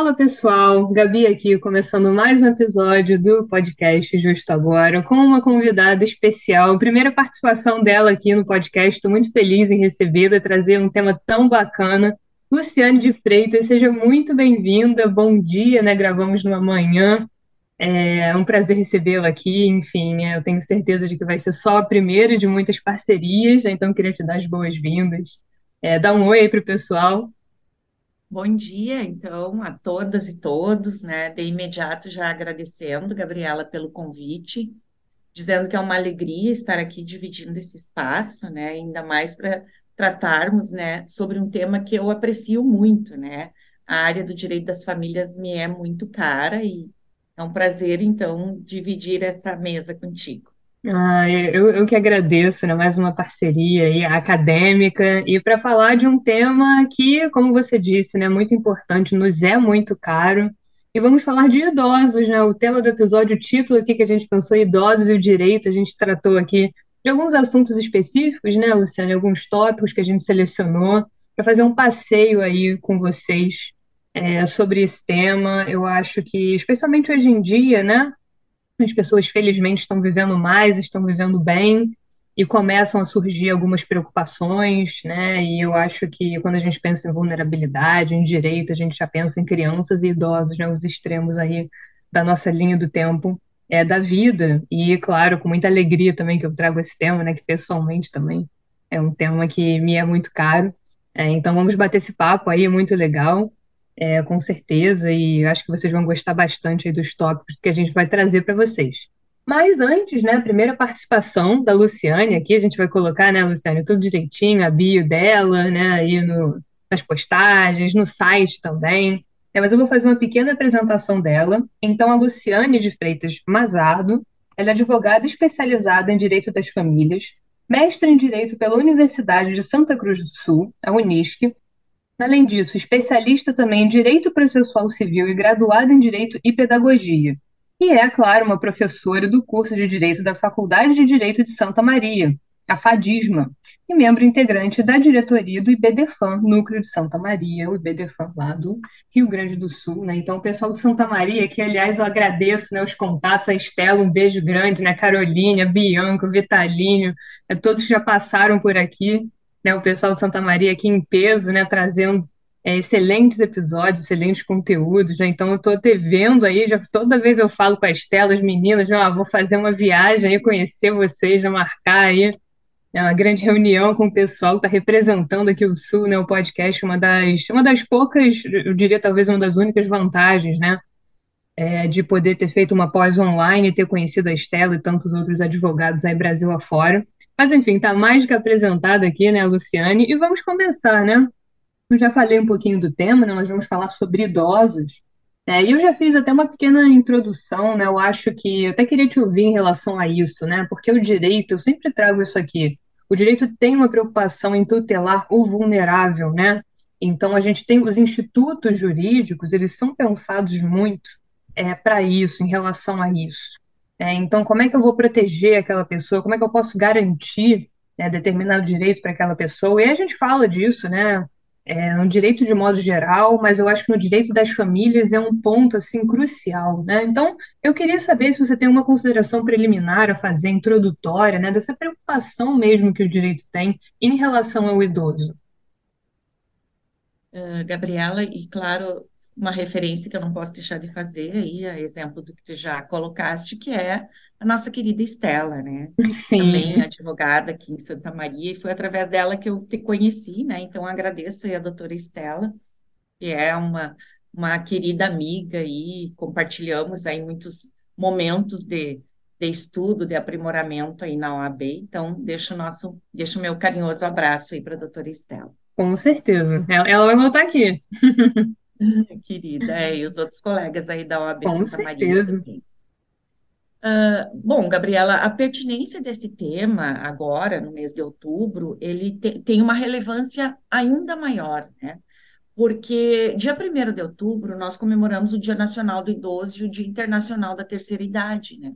Fala pessoal, Gabi aqui, começando mais um episódio do podcast Justo Agora, com uma convidada especial, primeira participação dela aqui no podcast, estou muito feliz em recebê-la, trazer um tema tão bacana. Luciane de Freitas, seja muito bem-vinda, bom dia, né? Gravamos numa manhã, é um prazer recebê-la aqui, enfim, eu tenho certeza de que vai ser só a primeira de muitas parcerias, né? então queria te dar as boas-vindas. É, dá um oi aí para o pessoal. Bom dia, então, a todas e todos, né? De imediato já agradecendo, Gabriela, pelo convite, dizendo que é uma alegria estar aqui dividindo esse espaço, né? Ainda mais para tratarmos, né, sobre um tema que eu aprecio muito, né? A área do direito das famílias me é muito cara e é um prazer, então, dividir essa mesa contigo. Ah, eu, eu que agradeço, né? Mais uma parceria aí, acadêmica, e para falar de um tema que, como você disse, né, muito importante, nos é muito caro. E vamos falar de idosos, né? O tema do episódio, o título aqui que a gente pensou, idosos e o direito, a gente tratou aqui de alguns assuntos específicos, né, Luciane? Alguns tópicos que a gente selecionou para fazer um passeio aí com vocês é, sobre esse tema. Eu acho que, especialmente hoje em dia, né? As pessoas, felizmente, estão vivendo mais, estão vivendo bem e começam a surgir algumas preocupações, né? E eu acho que quando a gente pensa em vulnerabilidade, em direito, a gente já pensa em crianças e idosos, né? Os extremos aí da nossa linha do tempo é, da vida. E, claro, com muita alegria também que eu trago esse tema, né? Que pessoalmente também é um tema que me é muito caro. É, então vamos bater esse papo aí, é muito legal é, com certeza, e acho que vocês vão gostar bastante dos tópicos que a gente vai trazer para vocês. Mas antes, né, a primeira participação da Luciane aqui, a gente vai colocar, né, Luciane, tudo direitinho, a bio dela, né, aí no, nas postagens, no site também. É, mas eu vou fazer uma pequena apresentação dela. Então, a Luciane de Freitas Mazardo, ela é advogada especializada em Direito das Famílias, mestre em Direito pela Universidade de Santa Cruz do Sul, a Unisc, Além disso, especialista também em Direito Processual Civil e graduada em Direito e Pedagogia. E é, claro, uma professora do curso de Direito da Faculdade de Direito de Santa Maria, a FADISMA, e membro integrante da diretoria do IBDFAM, Núcleo de Santa Maria, o IBDFAM lá do Rio Grande do Sul. Né? Então, o pessoal de Santa Maria, que aliás eu agradeço né, os contatos, a Estela, um beijo grande, né? Carolina, Bianca, Vitalínio, né, todos que já passaram por aqui né, o pessoal de Santa Maria aqui em peso, né, trazendo é, excelentes episódios, excelentes conteúdos, né? Então eu estou te vendo aí, já toda vez eu falo com as meninas, já, ah, vou fazer uma viagem aí, conhecer vocês, já marcar aí né, uma grande reunião com o pessoal que está representando aqui o Sul, né, o podcast, uma das, uma das poucas, eu diria talvez uma das únicas vantagens, né, é, de poder ter feito uma pós online ter conhecido a Estela e tantos outros advogados aí Brasil afora. Mas, enfim, está mais do que apresentada aqui, né, Luciane, e vamos começar, né? Eu já falei um pouquinho do tema, né? Nós vamos falar sobre idosos. É, e eu já fiz até uma pequena introdução, né? Eu acho que eu até queria te ouvir em relação a isso, né? Porque o direito, eu sempre trago isso aqui. O direito tem uma preocupação em tutelar o vulnerável, né? Então a gente tem os institutos jurídicos, eles são pensados muito é, para isso, em relação a isso. É, então, como é que eu vou proteger aquela pessoa? Como é que eu posso garantir né, determinado direito para aquela pessoa? E a gente fala disso, né? É, no direito de modo geral, mas eu acho que no direito das famílias é um ponto assim crucial, né? Então, eu queria saber se você tem uma consideração preliminar a fazer, introdutória, né, dessa preocupação mesmo que o direito tem em relação ao idoso. Uh, Gabriela, e claro, uma referência que eu não posso deixar de fazer aí, a exemplo do que tu já colocaste, que é a nossa querida Estela, né? Sim. Também advogada aqui em Santa Maria, e foi através dela que eu te conheci, né? Então agradeço aí a doutora Estela, que é uma, uma querida amiga e compartilhamos aí muitos momentos de, de estudo, de aprimoramento aí na OAB. Então, deixo o nosso, deixo o meu carinhoso abraço aí para a doutora Estela. Com certeza. Ela, ela vai voltar aqui. Querida, é, e os outros colegas aí da OAB Com Santa Maria certeza. também. Uh, bom, Gabriela, a pertinência desse tema agora, no mês de outubro, ele te, tem uma relevância ainda maior, né? Porque dia 1 de outubro nós comemoramos o Dia Nacional do Idoso e o Dia Internacional da Terceira Idade, né?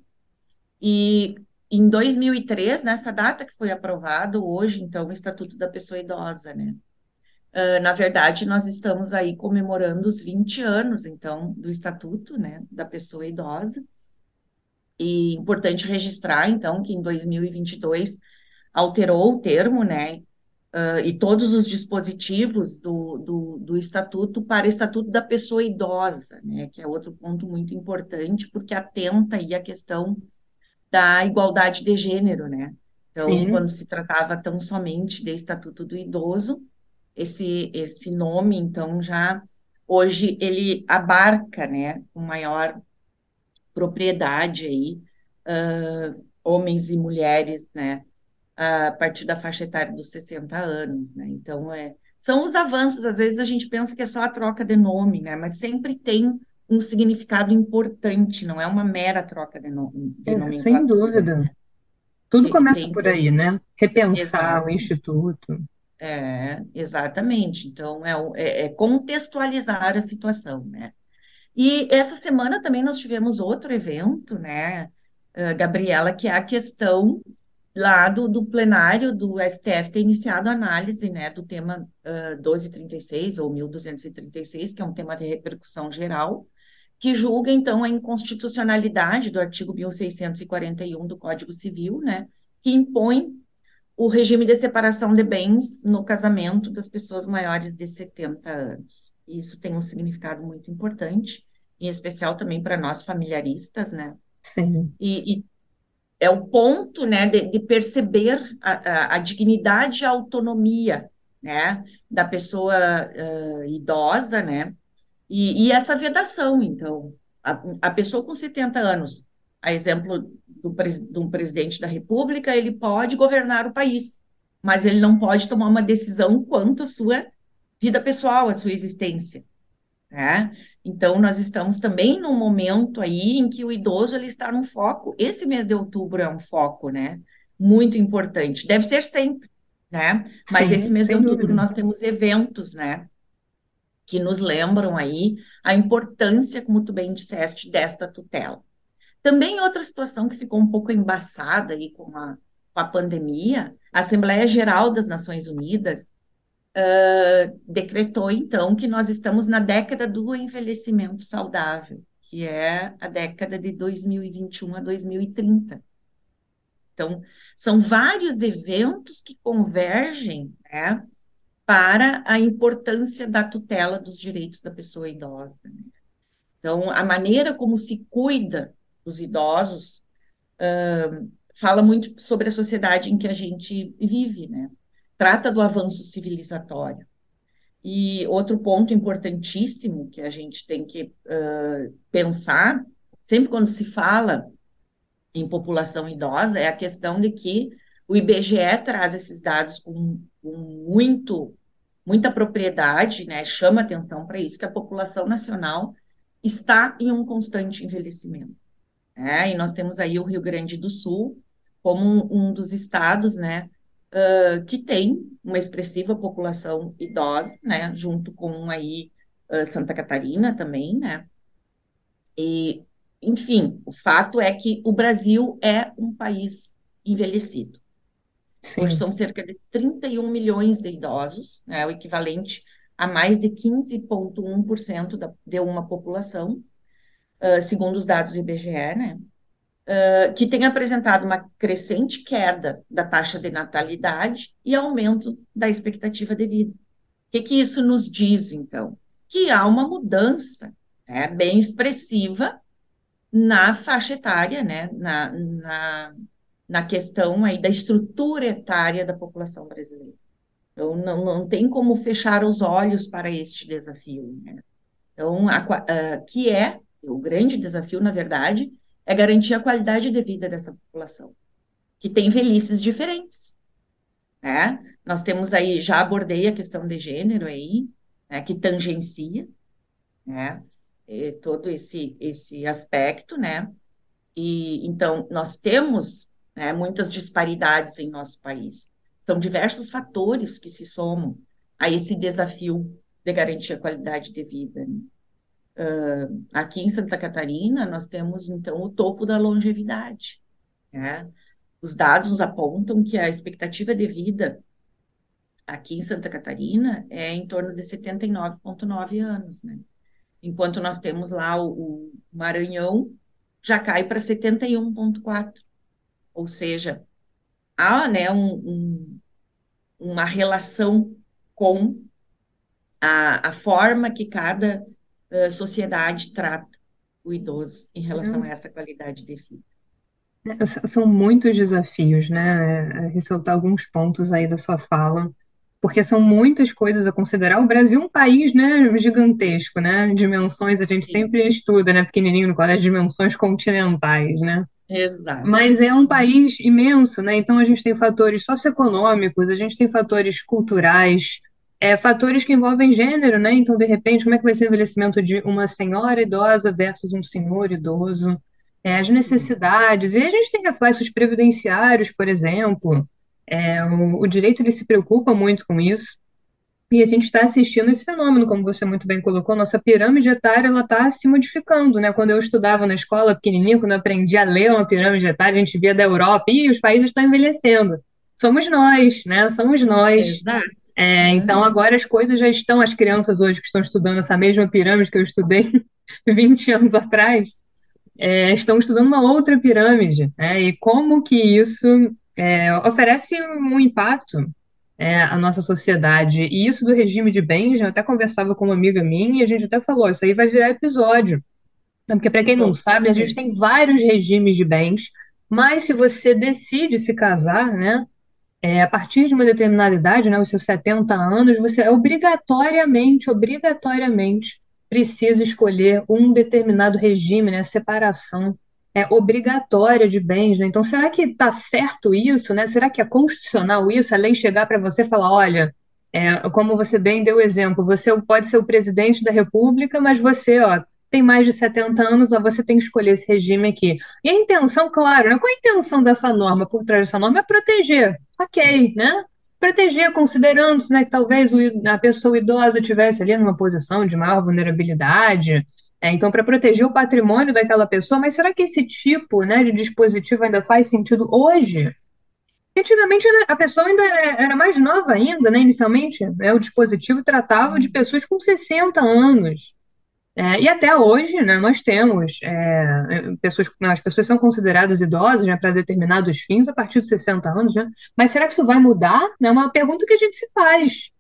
E em 2003, nessa data que foi aprovado, hoje, então, o Estatuto da Pessoa Idosa, né? Uh, na verdade, nós estamos aí comemorando os 20 anos, então, do Estatuto, né, da pessoa idosa. E importante registrar, então, que em 2022 alterou o termo, né, uh, e todos os dispositivos do, do, do, Estatuto para o Estatuto da Pessoa Idosa, né, que é outro ponto muito importante, porque atenta aí a questão da igualdade de gênero, né? Então, Sim. quando se tratava tão somente de Estatuto do Idoso, esse, esse nome, então, já hoje ele abarca, né, com maior propriedade aí, uh, homens e mulheres, né, a partir da faixa etária dos 60 anos, né? Então, é, são os avanços, às vezes a gente pensa que é só a troca de nome, né? Mas sempre tem um significado importante, não é uma mera troca de nome. De é, sem dúvida. Tudo começa por aí, né? Repensar Exato. o instituto. É, exatamente. Então, é, é, é, contextualizar a situação, né? E essa semana também nós tivemos outro evento, né, Gabriela, que é a questão lá do, do, plenário do STF ter iniciado a análise né, do tema uh, 1236 ou 1236, que é um tema de repercussão geral, que julga, então, a inconstitucionalidade do artigo 1641 do Código Civil, né, que impõe o regime de separação de bens no casamento das pessoas maiores de 70 anos. Isso tem um significado muito importante, em especial também para nós familiaristas, né? Sim. E, e é o ponto né, de, de perceber a, a, a, dignidade e a autonomia né, da pessoa uh, idosa, né? E, e, essa vedação, então, a, a, pessoa com 70 anos, a exemplo do, do presidente da República, ele pode governar o país, mas ele não pode tomar uma decisão quanto à sua vida pessoal, à sua existência. Né? Então, nós estamos também num momento aí em que o idoso ele está no foco. Esse mês de outubro é um foco, né? Muito importante. Deve ser sempre, né? Mas Sim, esse mês de outubro dúvida. nós temos eventos, né? Que nos lembram aí a importância, como tu bem disseste, desta tutela. Também outra situação que ficou um pouco embaçada aí com a, com a pandemia, a Assembleia Geral das Nações Unidas uh, decretou, então, que nós estamos na década do envelhecimento saudável, que é a década de 2021 a 2030. Então, são vários eventos que convergem né, para a importância da tutela dos direitos da pessoa idosa. Né? Então, a maneira como se cuida dos idosos uh, fala muito sobre a sociedade em que a gente vive, né? trata do avanço civilizatório. E outro ponto importantíssimo que a gente tem que uh, pensar, sempre quando se fala em população idosa, é a questão de que o IBGE traz esses dados com, com muito, muita propriedade, né? chama atenção para isso, que a população nacional está em um constante envelhecimento. Né? E nós temos aí o Rio Grande do Sul como um, um dos estados né, uh, que tem uma expressiva população idosa, né, junto com aí uh, Santa Catarina também, né, e, enfim, o fato é que o Brasil é um país envelhecido. Sim. Hoje são cerca de 31 milhões de idosos, né, o equivalente a mais de 15,1% de uma população, uh, segundo os dados do IBGE, né? uh, que tem apresentado uma crescente queda da taxa de natalidade e aumento da expectativa de vida. O que, que isso nos diz, então? Que há uma mudança né, bem expressiva na faixa etária, né, na, na, na questão aí da estrutura etária da população brasileira. Então, não, não tem como fechar os olhos para este desafio. Né? Então, a, a, que é o grande desafio, na verdade, é garantir a qualidade de vida dessa população, que tem velhices diferentes. Né? Nós temos aí, já abordei a questão de gênero aí, né, que tangencia né, todo esse, esse aspecto, né? E então nós temos né, muitas disparidades em nosso país. São diversos fatores que se somam a esse desafio de garantir a qualidade de vida. Né? Uh, aqui em Santa Catarina, nós temos, então, o topo da longevidade. Né? Os dados nos apontam que a expectativa de vida aqui em Santa Catarina é em torno de 79,9 anos, né? Enquanto nós temos lá o, o Maranhão, já cai para 71,4. Ou seja, há né, um, um, uma relação com a, a forma que cada uh, sociedade trata o idoso em relação a essa qualidade de vida. São muitos desafios, né? Ressaltar alguns pontos aí da sua fala, porque são muitas coisas a considerar. O Brasil é um país, né, gigantesco, né? Dimensões, a gente Sim. sempre estuda, né, pequenininho no colégio, dimensões continentais, né? Exato. Mas é um país imenso, né? Então a gente tem fatores socioeconômicos, a gente tem fatores culturais, é, fatores que envolvem gênero, né? Então, de repente, como é que vai ser o envelhecimento de uma senhora idosa versus um senhor idoso? É, as necessidades, e a gente tem reflexos previdenciários, por exemplo. É, o, o direito ele se preocupa muito com isso. E a gente está assistindo esse fenômeno, como você muito bem colocou, nossa pirâmide etária ela está se modificando, né? Quando eu estudava na escola pequenininho, quando eu aprendi a ler uma pirâmide etária, a gente via da Europa e os países estão envelhecendo. Somos nós, né? Somos nós. Exato. É, então agora as coisas já estão, as crianças hoje que estão estudando essa mesma pirâmide que eu estudei 20 anos atrás, é, estão estudando uma outra pirâmide, né? E como que isso é, oferece um impacto é, à nossa sociedade. E isso do regime de bens, eu até conversava com uma amiga minha e a gente até falou, isso aí vai virar episódio. Porque para quem não sabe, a gente tem vários regimes de bens, mas se você decide se casar, né? É, a partir de uma determinada idade, né, os seus 70 anos, você obrigatoriamente, obrigatoriamente precisa escolher um determinado regime, né, separação é obrigatória de bens. Né? Então, será que está certo isso? Né? Será que é constitucional isso? A lei chegar para você e falar, olha, é, como você bem deu o exemplo, você pode ser o presidente da República, mas você, ó, tem mais de 70 anos, ó, você tem que escolher esse regime aqui. E a intenção, claro, né? qual a intenção dessa norma, por trás dessa norma? É proteger, ok, né? Proteger, considerando né, que talvez a pessoa idosa tivesse ali numa posição de maior vulnerabilidade, é, então, para proteger o patrimônio daquela pessoa, mas será que esse tipo né, de dispositivo ainda faz sentido hoje? Antigamente a pessoa ainda era mais nova ainda, né? Inicialmente, né, o dispositivo tratava de pessoas com 60 anos. É, e até hoje, né, nós temos é, pessoas, as pessoas são consideradas idosas né, para determinados fins a partir de 60 anos, né? Mas será que isso vai mudar? É uma pergunta que a gente se faz.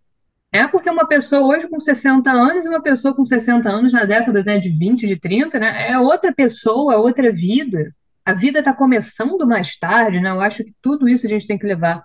É porque uma pessoa hoje com 60 anos e uma pessoa com 60 anos na década né, de 20, de 30, né, é outra pessoa, é outra vida. A vida está começando mais tarde, né? Eu acho que tudo isso a gente tem que levar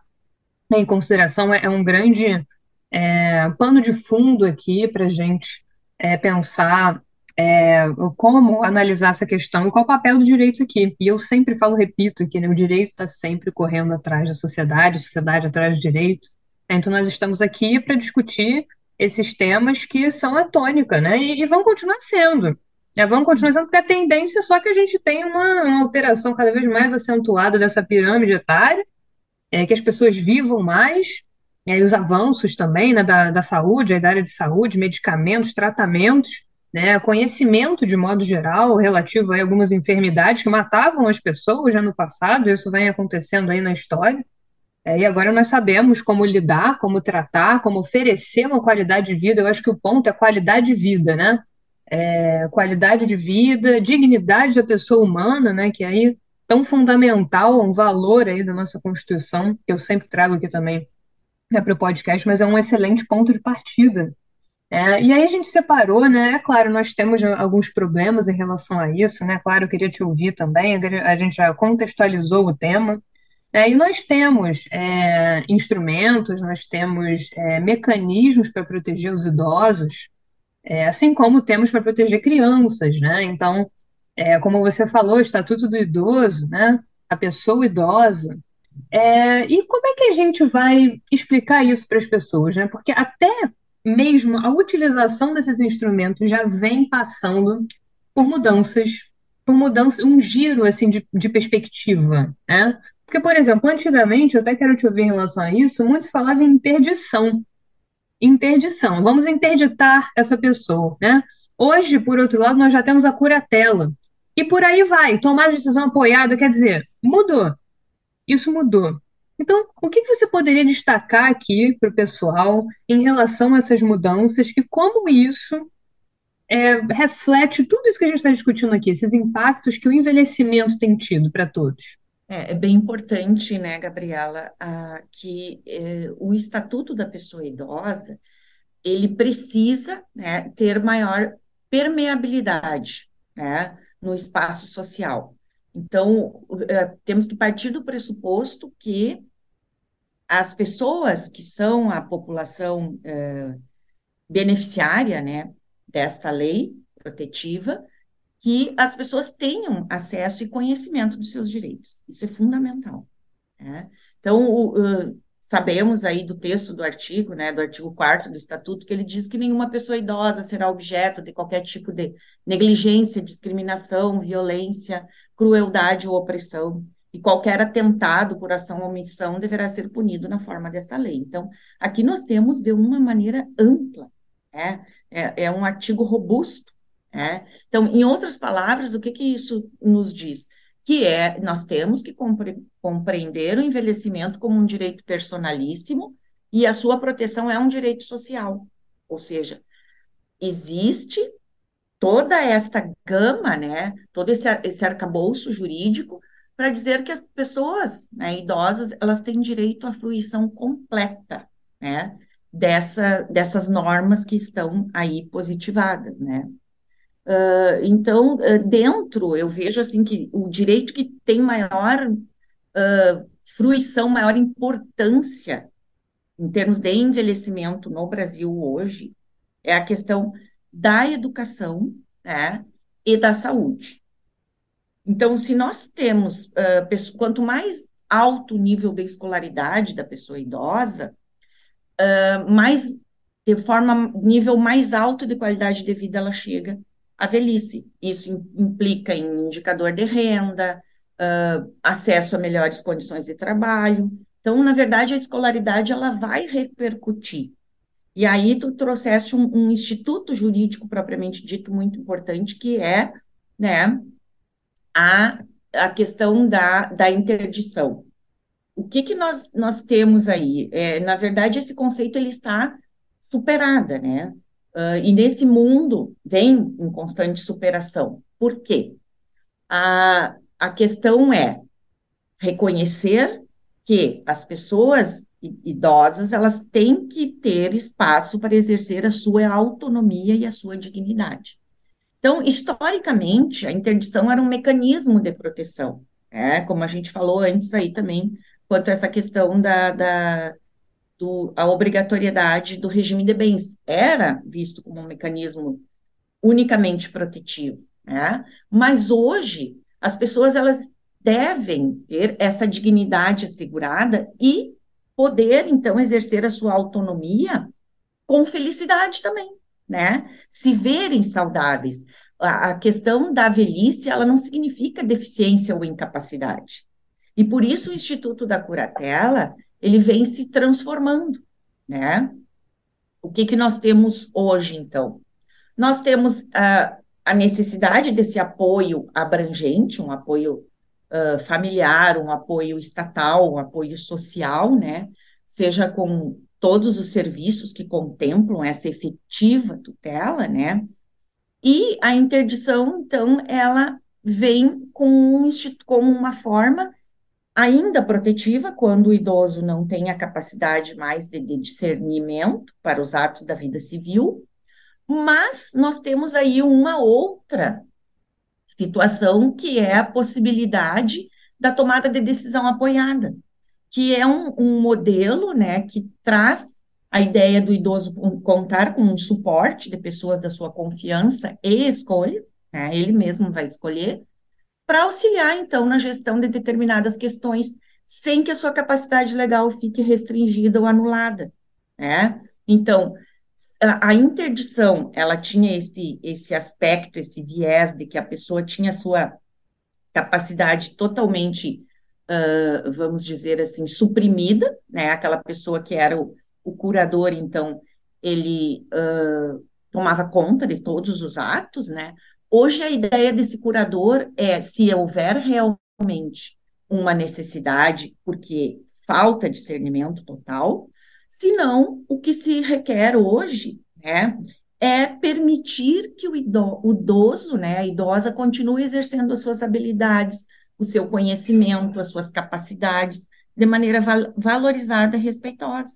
em consideração. É, é um grande é, pano de fundo aqui para gente é, pensar é, como analisar essa questão e qual o papel do direito aqui. E eu sempre falo, repito, que né, o direito está sempre correndo atrás da sociedade, a sociedade atrás do direito. Então, nós estamos aqui para discutir esses temas que são a tônica, né? E, e vão continuar sendo. É, vão continuar sendo, porque a tendência é só que a gente tem uma, uma alteração cada vez mais acentuada dessa pirâmide etária, é, que as pessoas vivam mais, e aí os avanços também né, da, da saúde, da área de saúde, medicamentos, tratamentos, né, conhecimento de modo geral relativo a algumas enfermidades que matavam as pessoas já no passado, isso vem acontecendo aí na história. É, e agora nós sabemos como lidar, como tratar, como oferecer uma qualidade de vida. Eu acho que o ponto é qualidade de vida, né? É, qualidade de vida, dignidade da pessoa humana, né? Que é aí tão fundamental, um valor aí da nossa Constituição, que eu sempre trago aqui também né, para o podcast, mas é um excelente ponto de partida. É, e aí a gente separou, né? É claro, nós temos alguns problemas em relação a isso, né? Claro, eu queria te ouvir também, a gente já contextualizou o tema. É, e nós temos é, instrumentos, nós temos é, mecanismos para proteger os idosos, é, assim como temos para proteger crianças, né? Então, é, como você falou, o Estatuto do Idoso, né? A pessoa idosa, é, e como é que a gente vai explicar isso para as pessoas, né? Porque até mesmo a utilização desses instrumentos já vem passando por mudanças, por mudança, um giro assim de, de perspectiva, né? Porque, por exemplo, antigamente, eu até quero te ouvir em relação a isso, muitos falavam em interdição. Interdição, vamos interditar essa pessoa, né? Hoje, por outro lado, nós já temos a curatela. E por aí vai, tomar decisão apoiada, quer dizer, mudou. Isso mudou. Então, o que você poderia destacar aqui para o pessoal em relação a essas mudanças e como isso é, reflete tudo isso que a gente está discutindo aqui, esses impactos que o envelhecimento tem tido para todos? É, é, bem importante, né, Gabriela, a, que é, o Estatuto da Pessoa Idosa ele precisa né, ter maior permeabilidade né, no espaço social. Então, é, temos que partir do pressuposto que as pessoas que são a população é, beneficiária né, desta lei protetiva, que as pessoas tenham acesso e conhecimento dos seus direitos. Isso é fundamental. Né? Então, o, sabemos aí do texto do artigo, né, do artigo 4 do Estatuto, que ele diz que nenhuma pessoa idosa será objeto de qualquer tipo de negligência, discriminação, violência, crueldade ou opressão, e qualquer atentado por ação ou omissão deverá ser punido na forma desta lei. Então, aqui nós temos de uma maneira ampla, né? é, é um artigo robusto. Né? Então, em outras palavras, o que, que isso nos diz? Que é nós temos que compre compreender o envelhecimento como um direito personalíssimo e a sua proteção é um direito social. Ou seja, existe toda esta gama, né, todo esse, esse arcabouço jurídico para dizer que as pessoas né, idosas elas têm direito à fruição completa, né, dessa, dessas normas que estão aí positivadas, né. Uh, então, uh, dentro, eu vejo assim que o direito que tem maior uh, fruição, maior importância em termos de envelhecimento no Brasil hoje é a questão da educação né, e da saúde. Então, se nós temos, quanto mais alto o nível de escolaridade da pessoa idosa, mais de forma nível mais alto de qualidade de vida ela chega a velhice. Isso implica em indicador de renda, uh, acesso a melhores condições de trabalho. Então, na verdade, a escolaridade ela vai repercutir. E aí tu trouxeste um, um instituto jurídico propriamente dito muito importante, que é né, a, a questão da, da interdição. O que, que nós, nós temos aí? É, na verdade, esse conceito ele está superada, né? Uh, e nesse mundo vem em constante superação. Por quê? A, a questão é reconhecer que as pessoas idosas elas têm que ter espaço para exercer a sua autonomia e a sua dignidade. Então, historicamente, a interdição era um mecanismo de proteção, né? como a gente falou antes aí também, quanto a essa questão da, da do, a obrigatoriedade do regime de bens era visto como um mecanismo unicamente protetivo, né? Mas hoje as pessoas elas devem ter essa dignidade assegurada e poder então exercer a sua autonomia com felicidade também, né? Se verem saudáveis. A, a questão da velhice, ela não significa deficiência ou incapacidade. E por isso o Instituto da Curatela, ele vem se transformando, né? O que, que nós temos hoje, então? Nós temos a, a necessidade desse apoio abrangente, um apoio uh, familiar, um apoio estatal, um apoio social, né? Seja com todos os serviços que contemplam essa efetiva tutela, né? E a interdição, então, ela vem com, um, com uma forma ainda protetiva quando o idoso não tem a capacidade mais de, de discernimento para os atos da vida civil, mas nós temos aí uma outra situação que é a possibilidade da tomada de decisão apoiada, que é um, um modelo né, que traz a ideia do idoso contar com um suporte de pessoas da sua confiança e escolha, né, ele mesmo vai escolher, para auxiliar, então, na gestão de determinadas questões, sem que a sua capacidade legal fique restringida ou anulada, né? Então, a, interdição, ela tinha esse, esse aspecto, esse viés de que a pessoa tinha sua capacidade totalmente, uh, vamos dizer assim, suprimida, né? Aquela pessoa que era o, o curador, então, ele uh, tomava conta de todos os atos, né? Hoje, a ideia desse curador é se houver realmente uma necessidade, porque falta discernimento total, senão o que se requer hoje, né, é permitir que o idoso, né, a idosa continue exercendo as suas habilidades, o seu conhecimento, as suas capacidades, de maneira val valorizada e respeitosa.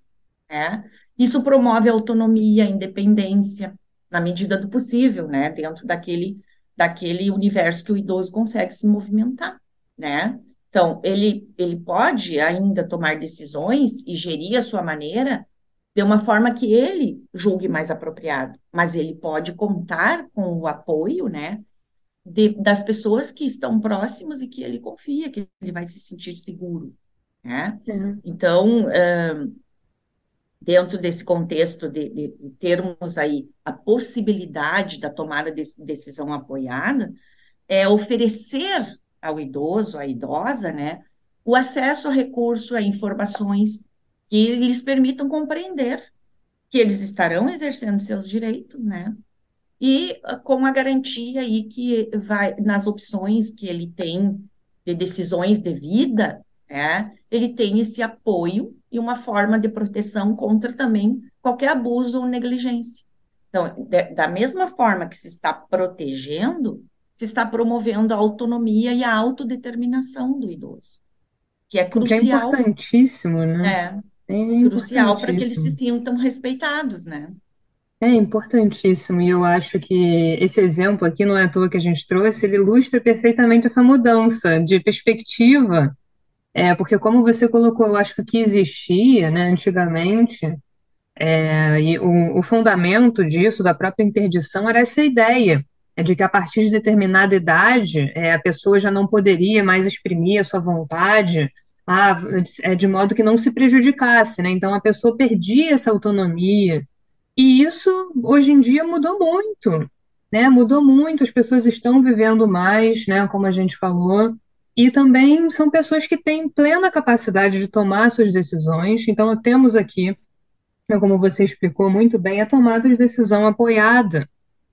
Né? Isso promove autonomia, independência, na medida do possível, né, dentro daquele, daquele universo que o idoso consegue se movimentar, né? Então, ele, ele pode ainda tomar decisões e gerir a sua maneira de uma forma que ele julgue mais apropriado, mas ele pode contar com o apoio, né, de, das pessoas que estão próximas e que ele confia, que ele vai se sentir seguro, né? Uhum. Então, uh, dentro desse contexto de, de, termos aí a possibilidade da tomada de decisão apoiada, é oferecer ao idoso, à idosa, né, o acesso a recurso, a informações que lhes permitam compreender que eles estarão exercendo seus direitos, né, e ah, com a garantia aí que vai nas opções que ele tem de decisões de vida, né, ele tem esse apoio e uma forma de proteção contra também qualquer abuso ou negligência. Então, de, da mesma forma que se está protegendo, se está promovendo a autonomia e a autodeterminação do idoso, que é crucial. Que é importantíssimo, né? É, é crucial para que eles se sintam respeitados, né? É importantíssimo, e eu acho que esse exemplo aqui, não é à toa que a gente trouxe, ele ilustra perfeitamente essa mudança de perspectiva, é, porque como você colocou, eu acho que o que existia, né, antigamente, é, e o, o fundamento disso, da própria interdição, era essa ideia, é de que a partir de determinada idade é, a pessoa já não poderia mais exprimir a sua vontade, ah, de modo que não se prejudicasse, né? Então a pessoa perdia essa autonomia. E isso hoje em dia mudou muito, né? Mudou muito, as pessoas estão vivendo mais, né? Como a gente falou, e também são pessoas que têm plena capacidade de tomar suas decisões. Então temos aqui, como você explicou muito bem, a tomada de decisão apoiada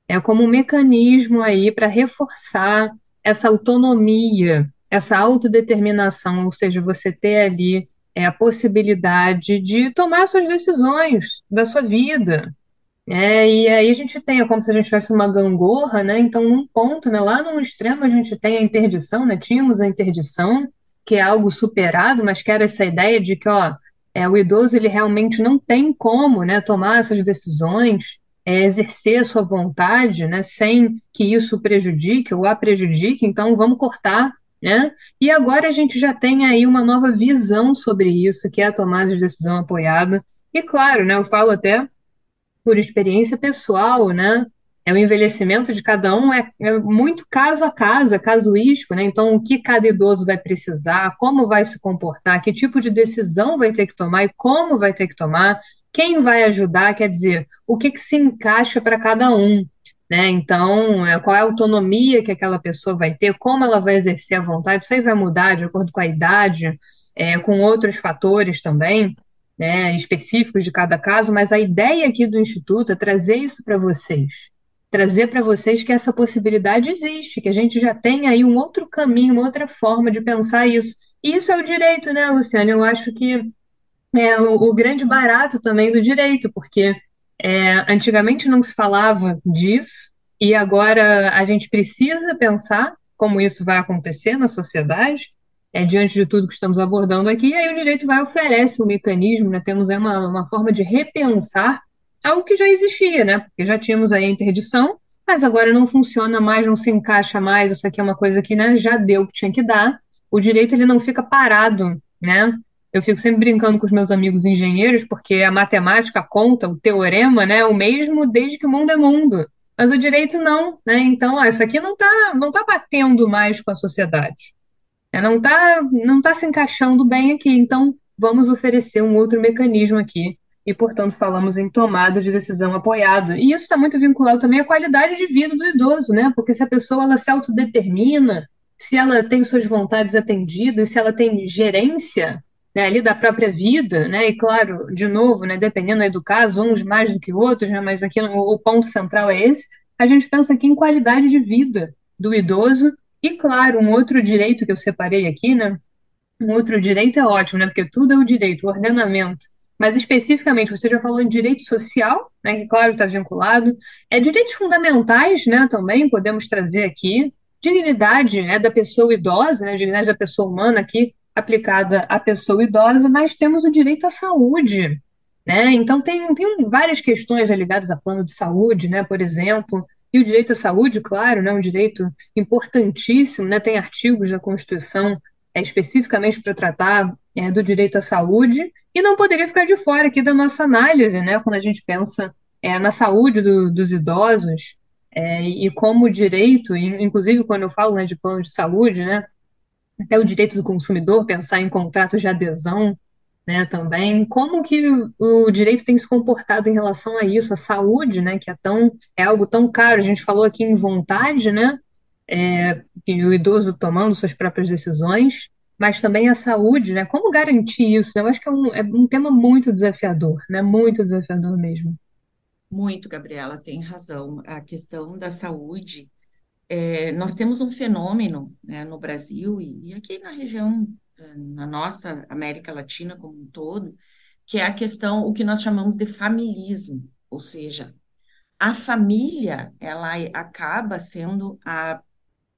é como um mecanismo aí para reforçar essa autonomia, essa autodeterminação, ou seja, você ter ali é, a possibilidade de tomar suas decisões da sua vida. É, e aí a gente tem, é como se a gente tivesse uma gangorra, né? Então, num ponto, né, lá no extremo, a gente tem a interdição, né? Tínhamos a interdição, que é algo superado, mas que era essa ideia de que, ó, é, o idoso ele realmente não tem como, né, tomar essas decisões, é, exercer a sua vontade, né, sem que isso prejudique ou a prejudique, então vamos cortar, né? E agora a gente já tem aí uma nova visão sobre isso, que é a tomada de decisão apoiada. E claro, né, eu falo até por experiência pessoal, né? É o envelhecimento de cada um é, é, muito caso a caso, é casuístico, né? Então, o que cada idoso vai precisar, como vai se comportar, que tipo de decisão vai ter que tomar e como vai ter que tomar, quem vai ajudar, quer dizer, o que, que se encaixa para cada um. Né? Então, é, qual é a autonomia que aquela pessoa vai ter, como ela vai exercer a vontade, isso aí vai mudar de acordo com a idade, é, com outros fatores também, né, específicos de cada caso, mas a ideia aqui do Instituto é trazer isso para vocês, trazer para vocês que essa possibilidade existe, que a gente já tem aí um outro caminho, uma outra forma de pensar isso. E isso é o direito, né, Luciana? Eu acho que é o, o grande barato também do direito, porque é, antigamente não se falava disso, e agora a gente precisa pensar como isso vai acontecer na sociedade, é, diante de tudo que estamos abordando aqui, aí o direito vai oferece um mecanismo, né, temos aí uma, uma forma de repensar algo que já existia, né, porque já tínhamos aí a interdição, mas agora não funciona mais, não se encaixa mais, isso aqui é uma coisa que né, já deu o que tinha que dar, o direito ele não fica parado, né, eu fico sempre brincando com os meus amigos engenheiros, porque a matemática conta, o teorema, né, o mesmo desde que o mundo é mundo. Mas o direito não, né? Então, ó, isso aqui não está não tá batendo mais com a sociedade. É, não está não tá se encaixando bem aqui. Então, vamos oferecer um outro mecanismo aqui. E, portanto, falamos em tomada de decisão apoiada. E isso está muito vinculado também à qualidade de vida do idoso, né? Porque se a pessoa ela se autodetermina, se ela tem suas vontades atendidas, se ela tem gerência né, ali da própria vida, né, e claro, de novo, né, dependendo do caso, uns mais do que outros, né, mas aqui o ponto central é esse, a gente pensa aqui em qualidade de vida do idoso, e claro, um outro direito que eu separei aqui, né, Um outro direito é ótimo, né? Porque tudo é o direito, o ordenamento. Mas especificamente, você já falou em direito social, né? Que claro está vinculado. É direitos fundamentais, né? Também podemos trazer aqui. Dignidade é da pessoa idosa, né? Dignidade da pessoa humana aqui aplicada à pessoa idosa, mas temos o direito à saúde, né? Então tem, tem várias questões ligadas a plano de saúde, né? Por exemplo, e o direito à saúde, claro, né? Um direito importantíssimo, né? Tem artigos da Constituição é, especificamente para tratar é, do direito à saúde e não poderia ficar de fora aqui da nossa análise, né? Quando a gente pensa é, na saúde do, dos idosos é, e como o direito, inclusive quando eu falo né, de plano de saúde, né? Até o direito do consumidor pensar em contratos de adesão, né? Também como que o direito tem se comportado em relação a isso, a saúde, né? Que é tão é algo tão caro. A gente falou aqui em vontade, né? é, e o idoso tomando suas próprias decisões, mas também a saúde, né? Como garantir isso? Eu acho que é um, é um tema muito desafiador, né? Muito desafiador mesmo. Muito, Gabriela, tem razão. A questão da saúde, é, nós temos um fenômeno né, no Brasil e, e aqui na região, na nossa América Latina como um todo, que é a questão, o que nós chamamos de familismo, ou seja, a família, ela acaba sendo a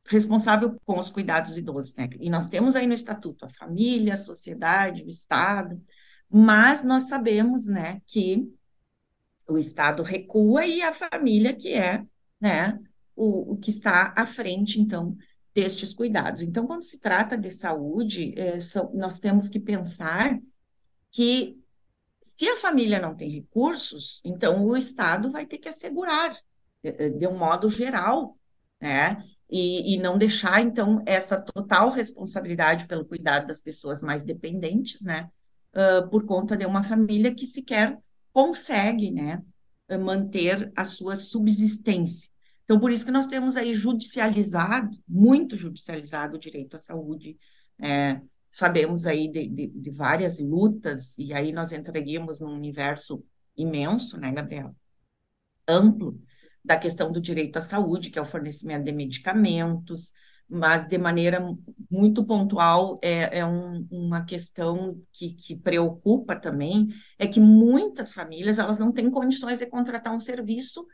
responsável com os cuidados do idoso, né? E nós temos aí no estatuto a família, a sociedade, o Estado, mas nós sabemos, né, que o Estado recua e a família que é, né, o, o que está à frente, então, destes cuidados. Então, quando se trata de saúde, é, so, nós temos que pensar que se a família não tem recursos, então o Estado vai ter que assegurar, de, de um modo geral, né? e, e não deixar, então, essa total responsabilidade pelo cuidado das pessoas mais dependentes, né, uh, por conta de uma família que sequer consegue, né, manter a sua subsistência. Então, por isso que nós temos aí judicializado, muito judicializado o direito à saúde, é, sabemos aí de, de, de, várias lutas, e aí nós entraríamos num universo imenso, né, Gabriel? Amplo, da questão do direito à saúde, que é o fornecimento de medicamentos, mas de maneira muito pontual, é, é um, uma questão que, que preocupa também, é que muitas famílias elas não têm condições de contratar um serviço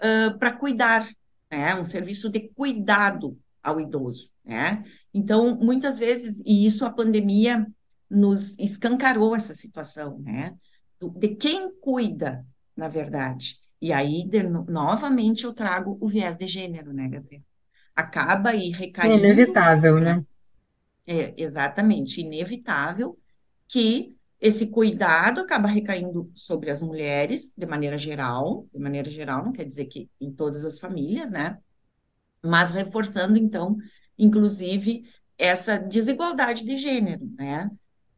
uh, para cuidar, né? um serviço de cuidado ao idoso. Né? Então, muitas vezes, e isso a pandemia nos escancarou essa situação, né? de quem cuida, na verdade. E aí, de, novamente, eu trago o viés de gênero, né, Gabriel? Acaba aí É recaindo, inevitável, né? né? É exatamente inevitável que esse cuidado acaba recaindo sobre as mulheres, de maneira geral, de maneira geral, não quer dizer que em todas as famílias, né? Mas reforçando, então, inclusive, essa desigualdade de gênero, né?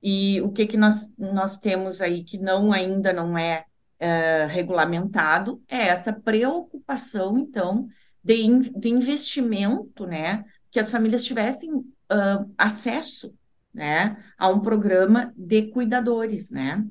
E o que que nós, nós temos aí que não ainda não é é, regulamentado é essa preocupação, então, de, in, de investimento, né, que as famílias tivessem uh, acesso, né, a um programa de cuidadores, né.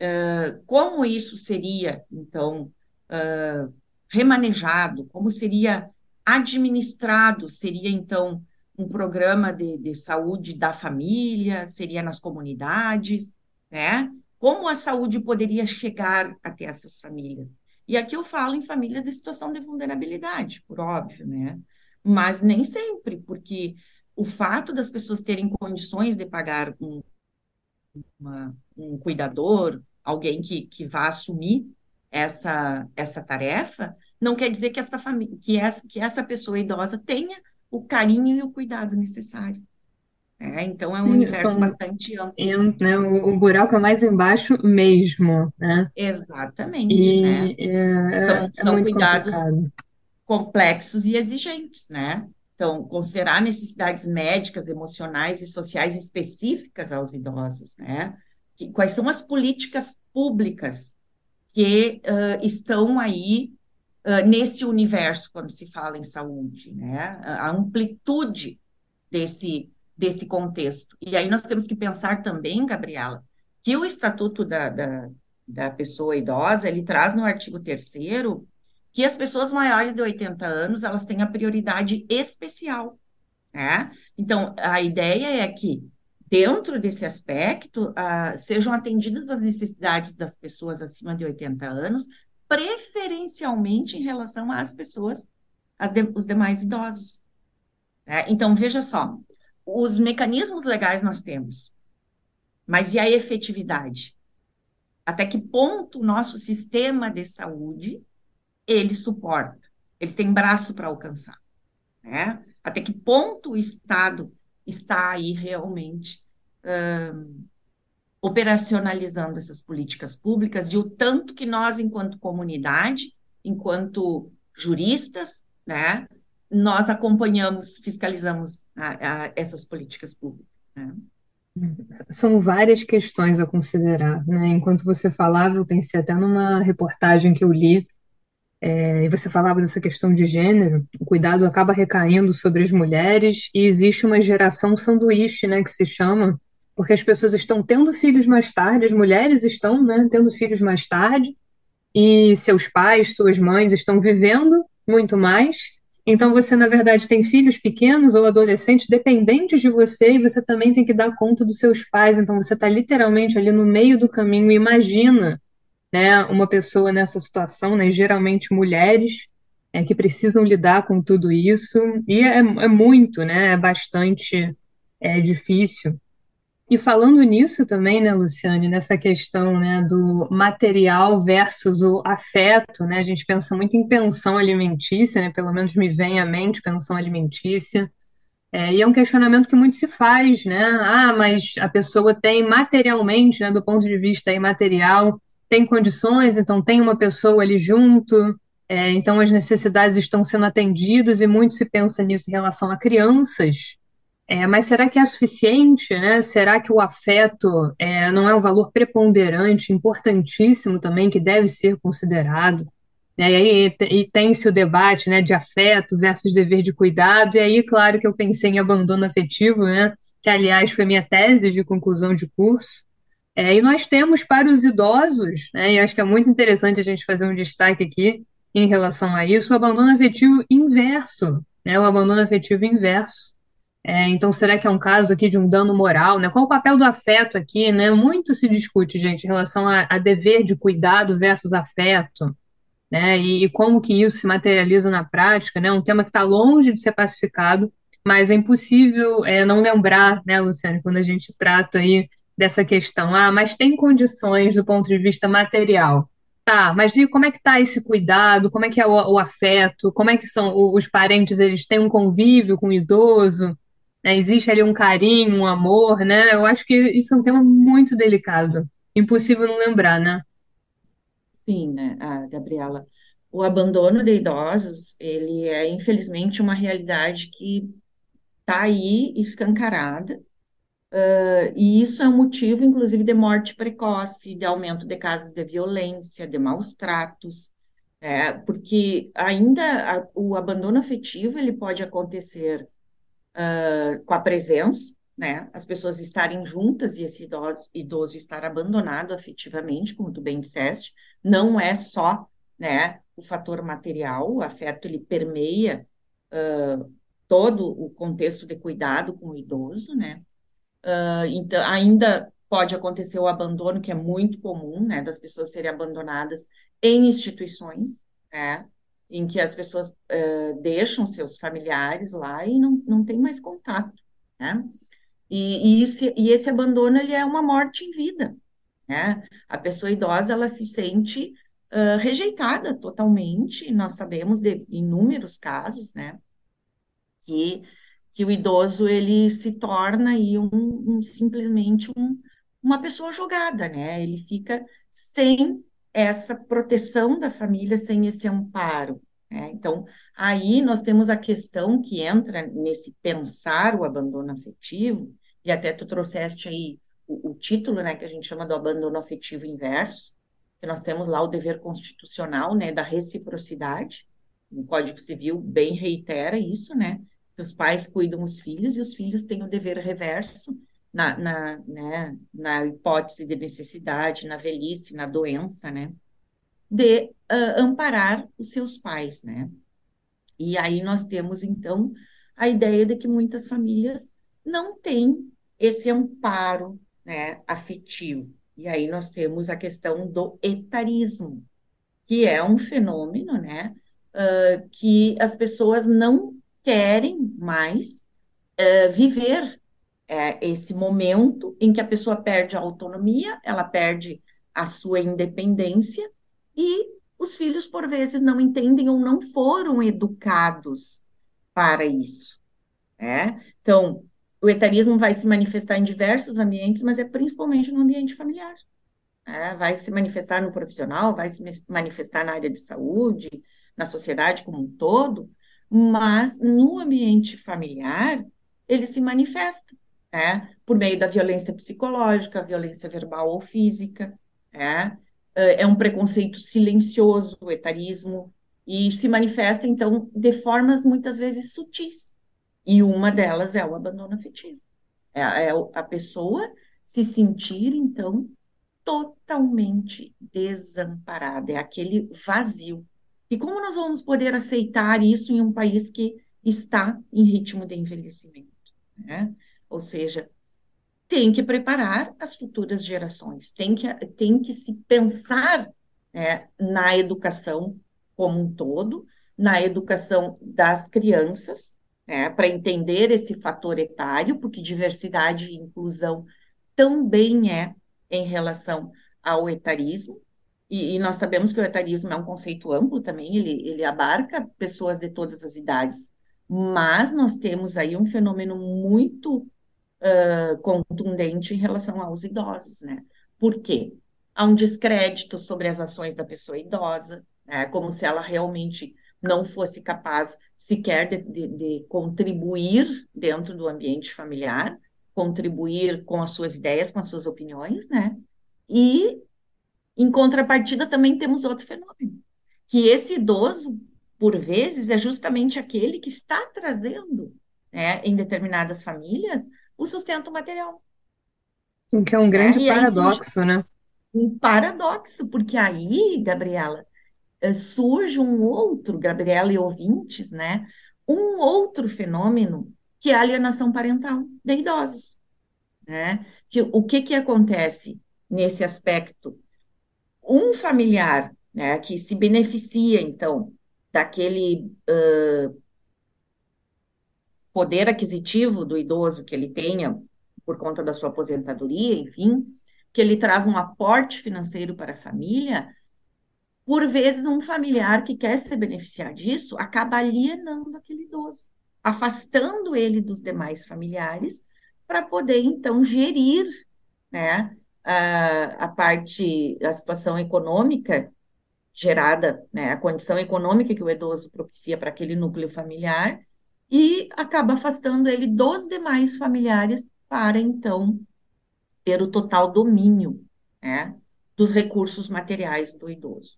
Uh, como isso seria, então, uh, remanejado, como seria administrado, seria, então, um programa de, de saúde da família, seria nas comunidades, né? Como a saúde poderia chegar até essas famílias? E aqui eu falo em famílias de situação de vulnerabilidade, por óbvio, né? Mas nem sempre, porque o fato das pessoas terem condições de pagar um, uma, um cuidador, alguém que, que vá assumir essa, essa tarefa, não quer dizer que essa, família, que, essa, que essa pessoa idosa tenha o carinho e o cuidado necessário. É, então é um Sim, universo são, bastante amplo. é né, o, o buraco é mais embaixo mesmo, né? Exatamente, né? E é, é, São, é são cuidados complicado. complexos e exigentes, né? Então, considerar necessidades médicas, emocionais e sociais específicas aos idosos, né? Que, quais são as políticas públicas que uh, estão aí uh, nesse universo quando se fala em saúde, né? A amplitude desse desse contexto. E aí nós temos que pensar também, Gabriela, que o Estatuto da, da, da Pessoa Idosa, ele traz no artigo 3 que as pessoas maiores de 80 anos, elas têm a prioridade especial, né? Então, a ideia é que dentro desse aspecto, uh, sejam atendidas as necessidades das pessoas acima de 80 anos, preferencialmente em relação às pessoas, de, os demais idosos. Né? Então, veja só, os mecanismos legais nós temos, mas e a efetividade? Até que ponto o nosso sistema de saúde ele suporta? Ele tem braço para alcançar, né? Até que ponto o Estado está aí realmente operacionalizando essas políticas públicas e o tanto que nós, enquanto comunidade, enquanto juristas, né, nós acompanhamos, fiscalizamos a, a essas políticas públicas. Né? São várias questões a considerar. Né? Enquanto você falava, eu pensei até numa reportagem que eu li é, e você falava dessa questão de gênero, o cuidado acaba recaindo sobre as mulheres e existe uma geração sanduíche, né, que se chama, porque as pessoas estão tendo filhos mais tarde, as mulheres estão, né, tendo filhos mais tarde e seus pais, suas mães estão vivendo muito mais. Então você, na verdade, tem filhos pequenos ou adolescentes dependentes de você e você também tem que dar conta dos seus pais. Então você está literalmente ali no meio do caminho. Imagina né, uma pessoa nessa situação, né, geralmente mulheres, é, que precisam lidar com tudo isso, e é, é muito, né, é bastante é, difícil. E falando nisso também, né, Luciane, nessa questão né, do material versus o afeto, né, a gente pensa muito em pensão alimentícia, né, pelo menos me vem à mente pensão alimentícia, é, e é um questionamento que muito se faz, né? Ah, mas a pessoa tem materialmente, né, do ponto de vista imaterial, tem condições, então tem uma pessoa ali junto, é, então as necessidades estão sendo atendidas e muito se pensa nisso em relação a crianças. É, mas será que é suficiente? Né? Será que o afeto é, não é um valor preponderante, importantíssimo também, que deve ser considerado? É, e aí e tem-se o debate né, de afeto versus dever de cuidado, e aí, claro, que eu pensei em abandono afetivo, né, que, aliás, foi minha tese de conclusão de curso, é, e nós temos para os idosos, né, e acho que é muito interessante a gente fazer um destaque aqui em relação a isso, o abandono afetivo inverso, né, o abandono afetivo inverso. É, então, será que é um caso aqui de um dano moral? Né? Qual o papel do afeto aqui? Né? Muito se discute, gente, em relação a, a dever de cuidado versus afeto, né? E, e, como que isso se materializa na prática, né? Um tema que está longe de ser pacificado, mas é impossível é, não lembrar, né, Luciane, quando a gente trata aí dessa questão. Ah, mas tem condições do ponto de vista material. Tá, mas e como é que está esse cuidado? Como é que é o, o, afeto? Como é que são os parentes? Eles têm um convívio com o idoso? Né? Existe ali um carinho, um amor, né? Eu acho que isso é um tema muito delicado. Impossível não lembrar, né? Sim, né, Gabriela? O abandono de idosos, ele é infelizmente uma realidade que está aí escancarada Uh, e isso é um motivo, inclusive, de morte precoce, de aumento de casos de violência, de maus tratos, né? porque ainda a, o abandono afetivo ele pode acontecer uh, com a presença, né? as pessoas estarem juntas e esse idoso, idoso estar abandonado afetivamente, como tu bem disseste, não é só né, o fator material, o afeto ele permeia uh, todo o contexto de cuidado com o idoso, né? Uh, então, ainda pode acontecer o abandono, que é muito comum, né, das pessoas serem abandonadas em instituições, né, em que as pessoas uh, deixam seus familiares lá e não, não tem mais contato, né? E, e, esse, e esse abandono, ele é uma morte em vida, né? A pessoa idosa, ela se sente uh, rejeitada totalmente, nós sabemos de inúmeros casos, né? Que que o idoso ele se torna aí um, um simplesmente um, uma pessoa jogada, né? Ele fica sem essa proteção da família, sem esse amparo. Né? Então, aí nós temos a questão que entra nesse pensar o abandono afetivo, e até tu trouxeste aí o, o título, né, que a gente chama do abandono afetivo inverso, que nós temos lá o dever constitucional, né, da reciprocidade, o Código Civil bem reitera isso, né, os pais cuidam dos filhos e os filhos têm o dever reverso na, na, né, na hipótese de necessidade, na velhice, na doença, né, de uh, amparar os seus pais, né. E aí nós temos, então, a ideia de que muitas famílias não têm esse amparo, né, afetivo. E aí nós temos a questão do etarismo, que é um fenômeno, né, uh, que as pessoas não querem mais uh, viver uh, esse momento em que a pessoa perde a autonomia, ela perde a sua independência e os filhos, por vezes, não entendem ou não foram educados para isso. Né? Então, o etarismo vai se manifestar em diversos ambientes, mas é principalmente no ambiente familiar. Né? Vai se manifestar no profissional, vai se manifestar na área de saúde, na sociedade como um todo, mas no ambiente familiar ele se manifesta, né? Por meio da violência psicológica, violência verbal ou física, né? É um preconceito silencioso, o etarismo, e se manifesta, então, de formas muitas vezes sutis. E uma delas é o abandono afetivo. É, é a pessoa se sentir, então, totalmente desamparada, é aquele vazio. E como nós vamos poder aceitar isso em um país que está em ritmo de envelhecimento? Né? Ou seja, tem que preparar as futuras gerações, tem que, tem que se pensar né, na educação como um todo, na educação das crianças, né, para entender esse fator etário, porque diversidade e inclusão também é em relação ao etarismo, e, e, nós sabemos que o etarismo é um conceito amplo também, ele, ele abarca pessoas de todas as idades, mas nós temos aí um fenômeno muito uh, contundente em relação aos idosos, né? Por quê? Há um descrédito sobre as ações da pessoa idosa, né? como se ela realmente não fosse capaz sequer de, de, de contribuir dentro do ambiente familiar, contribuir com as suas ideias, com as suas opiniões, né? E, em contrapartida, também temos outro fenômeno, que esse idoso, por vezes, é justamente aquele que está trazendo, né, em determinadas famílias, o sustento material. O que é um grande né? paradoxo, né? Um paradoxo, porque aí, Gabriela, eh, surge um outro, Gabriela e ouvintes, né? Um outro fenômeno que é a alienação parental de idosos. Né? Que, o que, que acontece nesse aspecto? Um familiar né, que se beneficia, então, daquele uh, poder aquisitivo do idoso que ele tenha por conta da sua aposentadoria, enfim, que ele traz um aporte financeiro para a família, por vezes um familiar que quer se beneficiar disso acaba alienando aquele idoso afastando ele dos demais familiares, para poder, então, gerir né, a, a parte, a situação econômica gerada, né, a condição econômica que o idoso propicia para aquele núcleo familiar, e acaba afastando ele dos demais familiares para, então, ter o total domínio né, dos recursos materiais do idoso.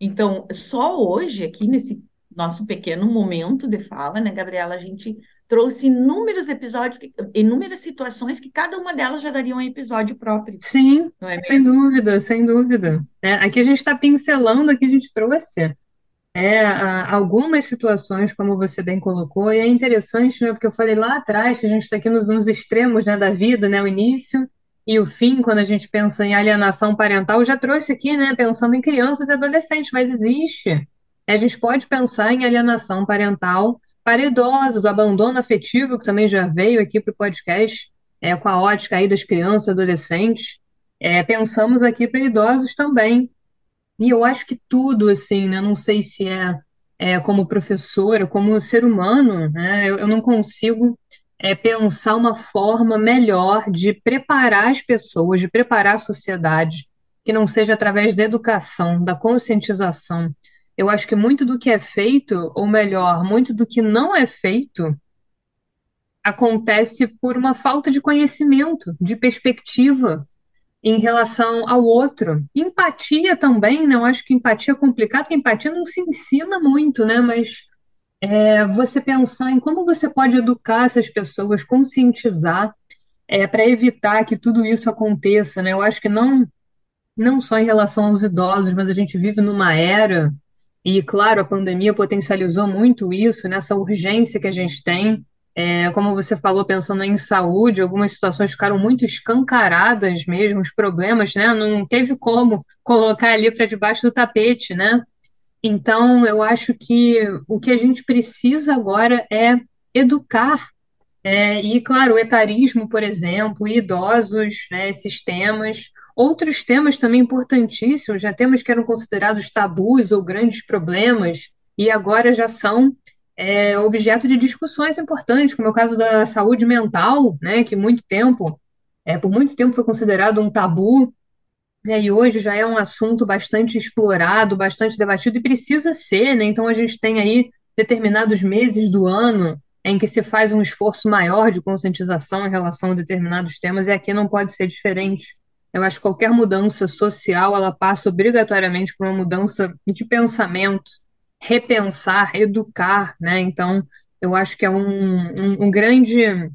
Então, só hoje, aqui nesse nosso pequeno momento de fala, né, Gabriela? A gente trouxe inúmeros episódios, inúmeras situações que cada uma delas já daria um episódio próprio. Sim, é sem dúvida, sem dúvida. É, aqui a gente está pincelando, aqui a gente trouxe é, algumas situações, como você bem colocou, e é interessante, né, porque eu falei lá atrás que a gente está aqui nos, nos extremos né, da vida, né, o início e o fim, quando a gente pensa em alienação parental, eu já trouxe aqui, né, pensando em crianças e adolescentes, mas existe a gente pode pensar em alienação parental para idosos, abandono afetivo, que também já veio aqui para o podcast, é, com a ótica aí das crianças, adolescentes. É, pensamos aqui para idosos também. E eu acho que tudo, assim, né? Não sei se é, é como professora, como ser humano, né? Eu, eu não consigo é, pensar uma forma melhor de preparar as pessoas, de preparar a sociedade, que não seja através da educação, da conscientização, eu acho que muito do que é feito, ou melhor, muito do que não é feito, acontece por uma falta de conhecimento, de perspectiva em relação ao outro. Empatia também, né? Acho que empatia é complicado, empatia não se ensina muito, né? Mas é, você pensar em como você pode educar essas pessoas, conscientizar, é, para evitar que tudo isso aconteça, né? Eu acho que não, não só em relação aos idosos, mas a gente vive numa era e, claro, a pandemia potencializou muito isso, nessa urgência que a gente tem É, como você falou, pensando em saúde, algumas situações ficaram muito escancaradas mesmo, os problemas, né? Não teve como colocar ali para debaixo do tapete, né? Então, eu acho que o que a gente precisa agora é educar é, e, claro, o etarismo, por exemplo, e idosos, né, esses temas. Outros temas também importantíssimos, já temas que eram considerados tabus ou grandes problemas, e agora já são é, objeto de discussões importantes, como é o caso da saúde mental, né, que muito tempo, é, por muito tempo foi considerado um tabu, né, e hoje já é um assunto bastante explorado, bastante debatido, e precisa ser, né? Então a gente tem aí determinados meses do ano em que se faz um esforço maior de conscientização em relação a determinados temas, e aqui não pode ser diferente. Eu acho que qualquer mudança social, ela passa obrigatoriamente por uma mudança de pensamento, repensar, educar, né? Então, eu acho que é um, um, um grande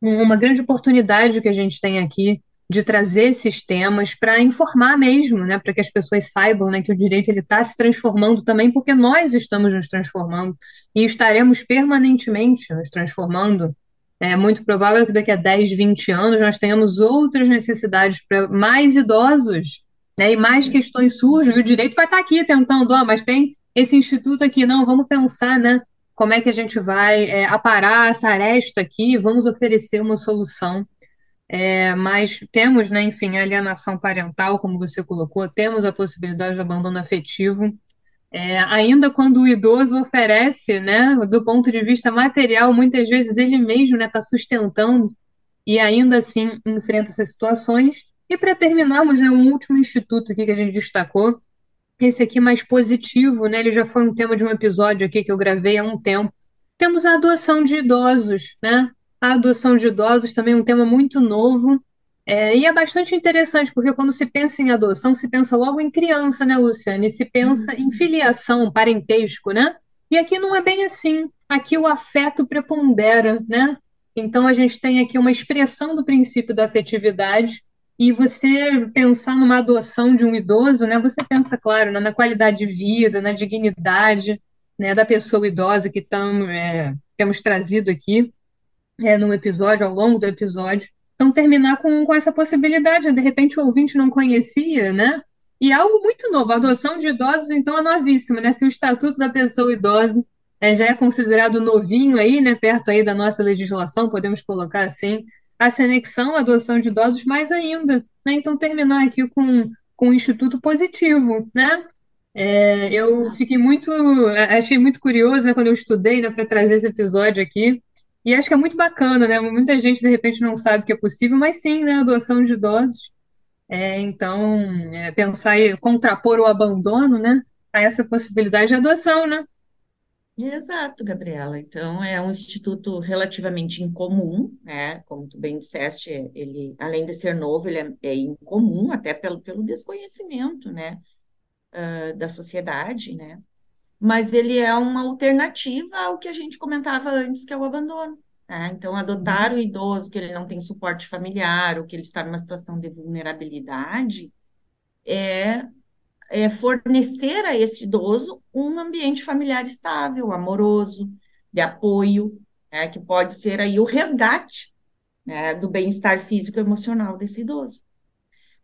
uma grande oportunidade que a gente tem aqui de trazer esses temas para informar mesmo, né, para que as pessoas saibam, né, que o direito ele está se transformando também, porque nós estamos nos transformando e estaremos permanentemente nos transformando. É muito provável que daqui a 10, 20 anos nós tenhamos outras necessidades para mais idosos, né, e mais questões surjam, e o direito vai estar tá aqui tentando, ó, mas tem esse instituto aqui, não, vamos pensar, né, como é que a gente vai é, aparar essa aresta aqui, vamos oferecer uma solução. É, mas temos, né, enfim, alienação parental, como você colocou, temos a possibilidade do abandono afetivo. É, ainda quando o idoso oferece, né, do ponto de vista material, muitas vezes ele mesmo está né, tá sustentando e ainda assim enfrenta essas situações. E para terminarmos, né, um último instituto aqui que a gente destacou, esse aqui mais positivo, né? Ele já foi um tema de um episódio aqui que eu gravei há um tempo. Temos a adoção de idosos, né? A adoção de idosos também é um tema muito novo. É, e é bastante interessante, porque quando se pensa em adoção, se pensa logo em criança, né, Luciane? E se pensa em filiação, parentesco, né? E aqui não é bem assim. Aqui o afeto prepondera, né? Então a gente tem aqui uma expressão do princípio da afetividade e você pensar numa adoção de um idoso, né, você pensa, claro, na qualidade de vida, na dignidade né, da pessoa idosa que tam, é, temos trazido aqui é, no episódio, ao longo do episódio. Então, terminar com, com essa possibilidade, de repente o ouvinte não conhecia, né? E é algo muito novo, a adoção de idosos, então, é novíssima, né? Se o Estatuto da Pessoa Idosa é, já é considerado novinho aí, né, perto aí da nossa legislação, podemos colocar assim, a anexão, a adoção de idosos mais ainda. Né? Então, terminar aqui com, com um instituto positivo, né? É, eu fiquei muito, achei muito curioso, né, quando eu estudei, né, para trazer esse episódio aqui, e acho que é muito bacana, né? Muita gente de repente não sabe que é possível, mas sim, né, adoção de idosos. É, então, é, pensar e contrapor o abandono, né, a essa possibilidade de adoção, né? Exato, Gabriela. Então, é um instituto relativamente incomum, né? Como tu bem disseste, ele, além de ser novo, ele é, é incomum, até pelo, pelo desconhecimento, né? Uh, da sociedade, né? Mas ele é uma alternativa ao que a gente comentava antes, que é o abandono. Né? Então, adotar o idoso que ele não tem suporte familiar, ou que ele está numa situação de vulnerabilidade, é é, fornecer a esse idoso um ambiente familiar estável, amoroso, de apoio, né, que pode ser aí o resgate né, do bem-estar físico e emocional desse idoso.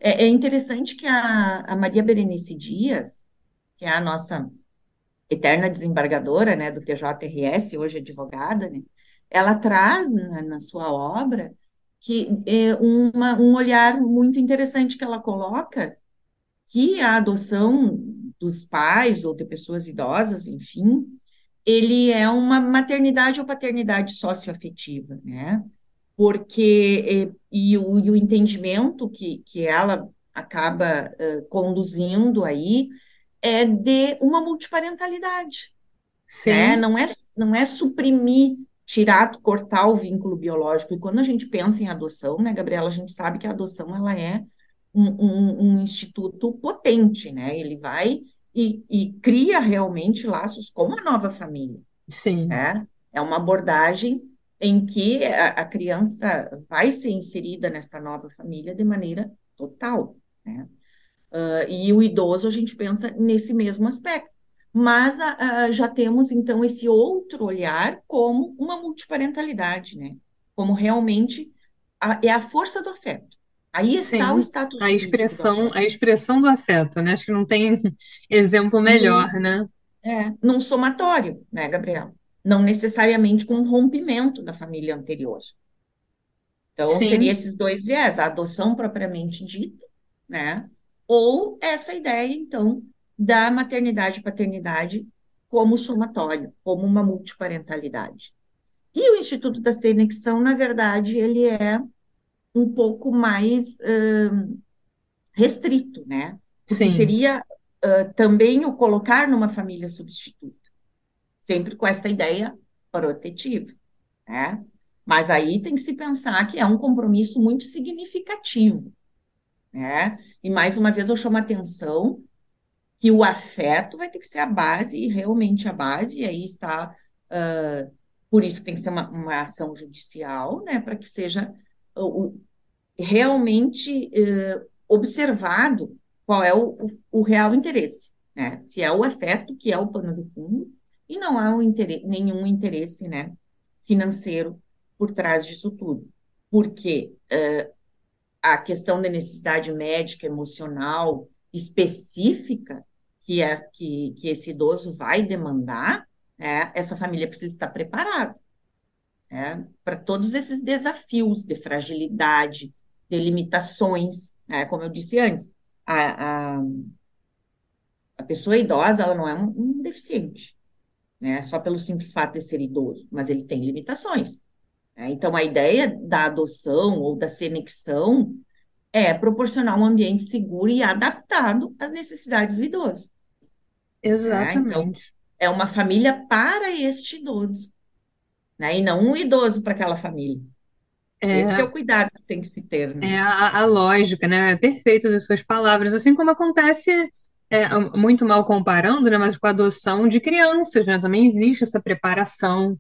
É, é interessante que a, a, Maria Berenice Dias, que é a nossa eterna desembargadora né, do TJRS, hoje advogada, né, ela traz na, na sua obra que é uma, um olhar muito interessante que ela coloca que a adoção dos pais ou de pessoas idosas, enfim, ele é uma maternidade ou paternidade socioafetiva, né? Porque e, e, o, e o, entendimento que, que ela acaba uh, conduzindo aí é de uma multiparentalidade, Sim. Né? Não é não é suprimir, tirar, cortar o vínculo biológico. E quando a gente pensa em adoção, né, Gabriela, a gente sabe que a adoção ela é um, um, um instituto potente, né? Ele vai e, e, cria realmente laços com a nova família. Sim. Né? É uma abordagem em que a, a, criança vai ser inserida nesta nova família de maneira total, né? Uh, e o idoso, a gente pensa nesse mesmo aspecto. mas a, já temos então esse outro olhar como uma multiparentalidade, né? Como realmente a, é a força do afeto. Aí está o Sim, status a expressão, a expressão do afeto, né? Acho que não tem exemplo melhor, né? é, num somatório, né, Gabriel? Não necessariamente com um rompimento da família anterior. Então, seria Sim, esses dois viés, a adoção propriamente dita, né? Ou essa ideia, então, da maternidade e paternidade como somatório, como uma multiparentalidade. E o Instituto da Senexão, na verdade, ele é um pouco mais uh, restrito, né? Porque sim, seria uh, também o colocar numa família substituta, sempre com essa ideia protetiva, né? Mas aí tem que se pensar que é um compromisso muito significativo, né? E mais uma vez eu chamo a atenção que o afeto vai ter que ser a base, e realmente a base, e aí está, uh, por isso tem que ser uma, uma ação judicial, né? Para que seja o, realmente uh, observado qual é o, o, o, real interesse, né? Se é o afeto que é o pano de fundo, e não há um interesse, nenhum interesse, né? Financeiro por trás disso tudo. Porque uh, a questão da necessidade médica, emocional, específica, que, é, que, que esse idoso vai demandar, né, essa família precisa estar preparada né, para todos esses desafios de fragilidade, de limitações, né, como eu disse antes, a, a, a pessoa idosa ela não é um, um deficiente, né, só pelo simples fato de ser idoso, mas ele tem limitações. Né? Então, a ideia da adoção ou da senexão é proporcionar um ambiente seguro e adaptado às necessidades do idoso. Né? Então, exatamente. é uma família para este idoso, né? E não um idoso para aquela família. Esse é É, o cuidado que tem que se ter, né? é a, a lógica, né? É perfeita das suas palavras, assim como acontece é, muito mal comparando, né? Mas com a adoção de crianças, né? Também existe essa preparação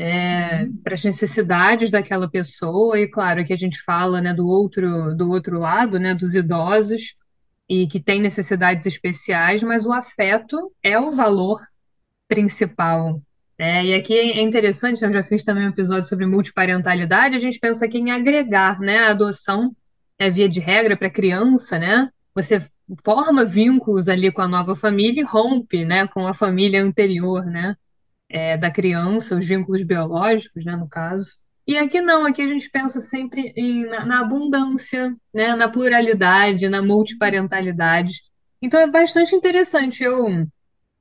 Uhum, para as necessidades daquela pessoa, e claro que a gente fala, né, do outro, do outro lado, né, dos idosos, e que têm necessidades especiais, mas o afeto é o valor principal. né? e aqui é interessante, eu já fiz também um episódio sobre multiparentalidade, a gente pensa aqui em agregar, né? A adoção é via de regra para criança, né? Você forma vínculos ali com a nova família e rompe, né, com a família anterior, né? É, da criança, os vínculos biológicos, né, no caso. E aqui não, aqui a gente pensa sempre em, na, na abundância, né, na pluralidade, na multiparentalidade. Então é bastante interessante. Eu,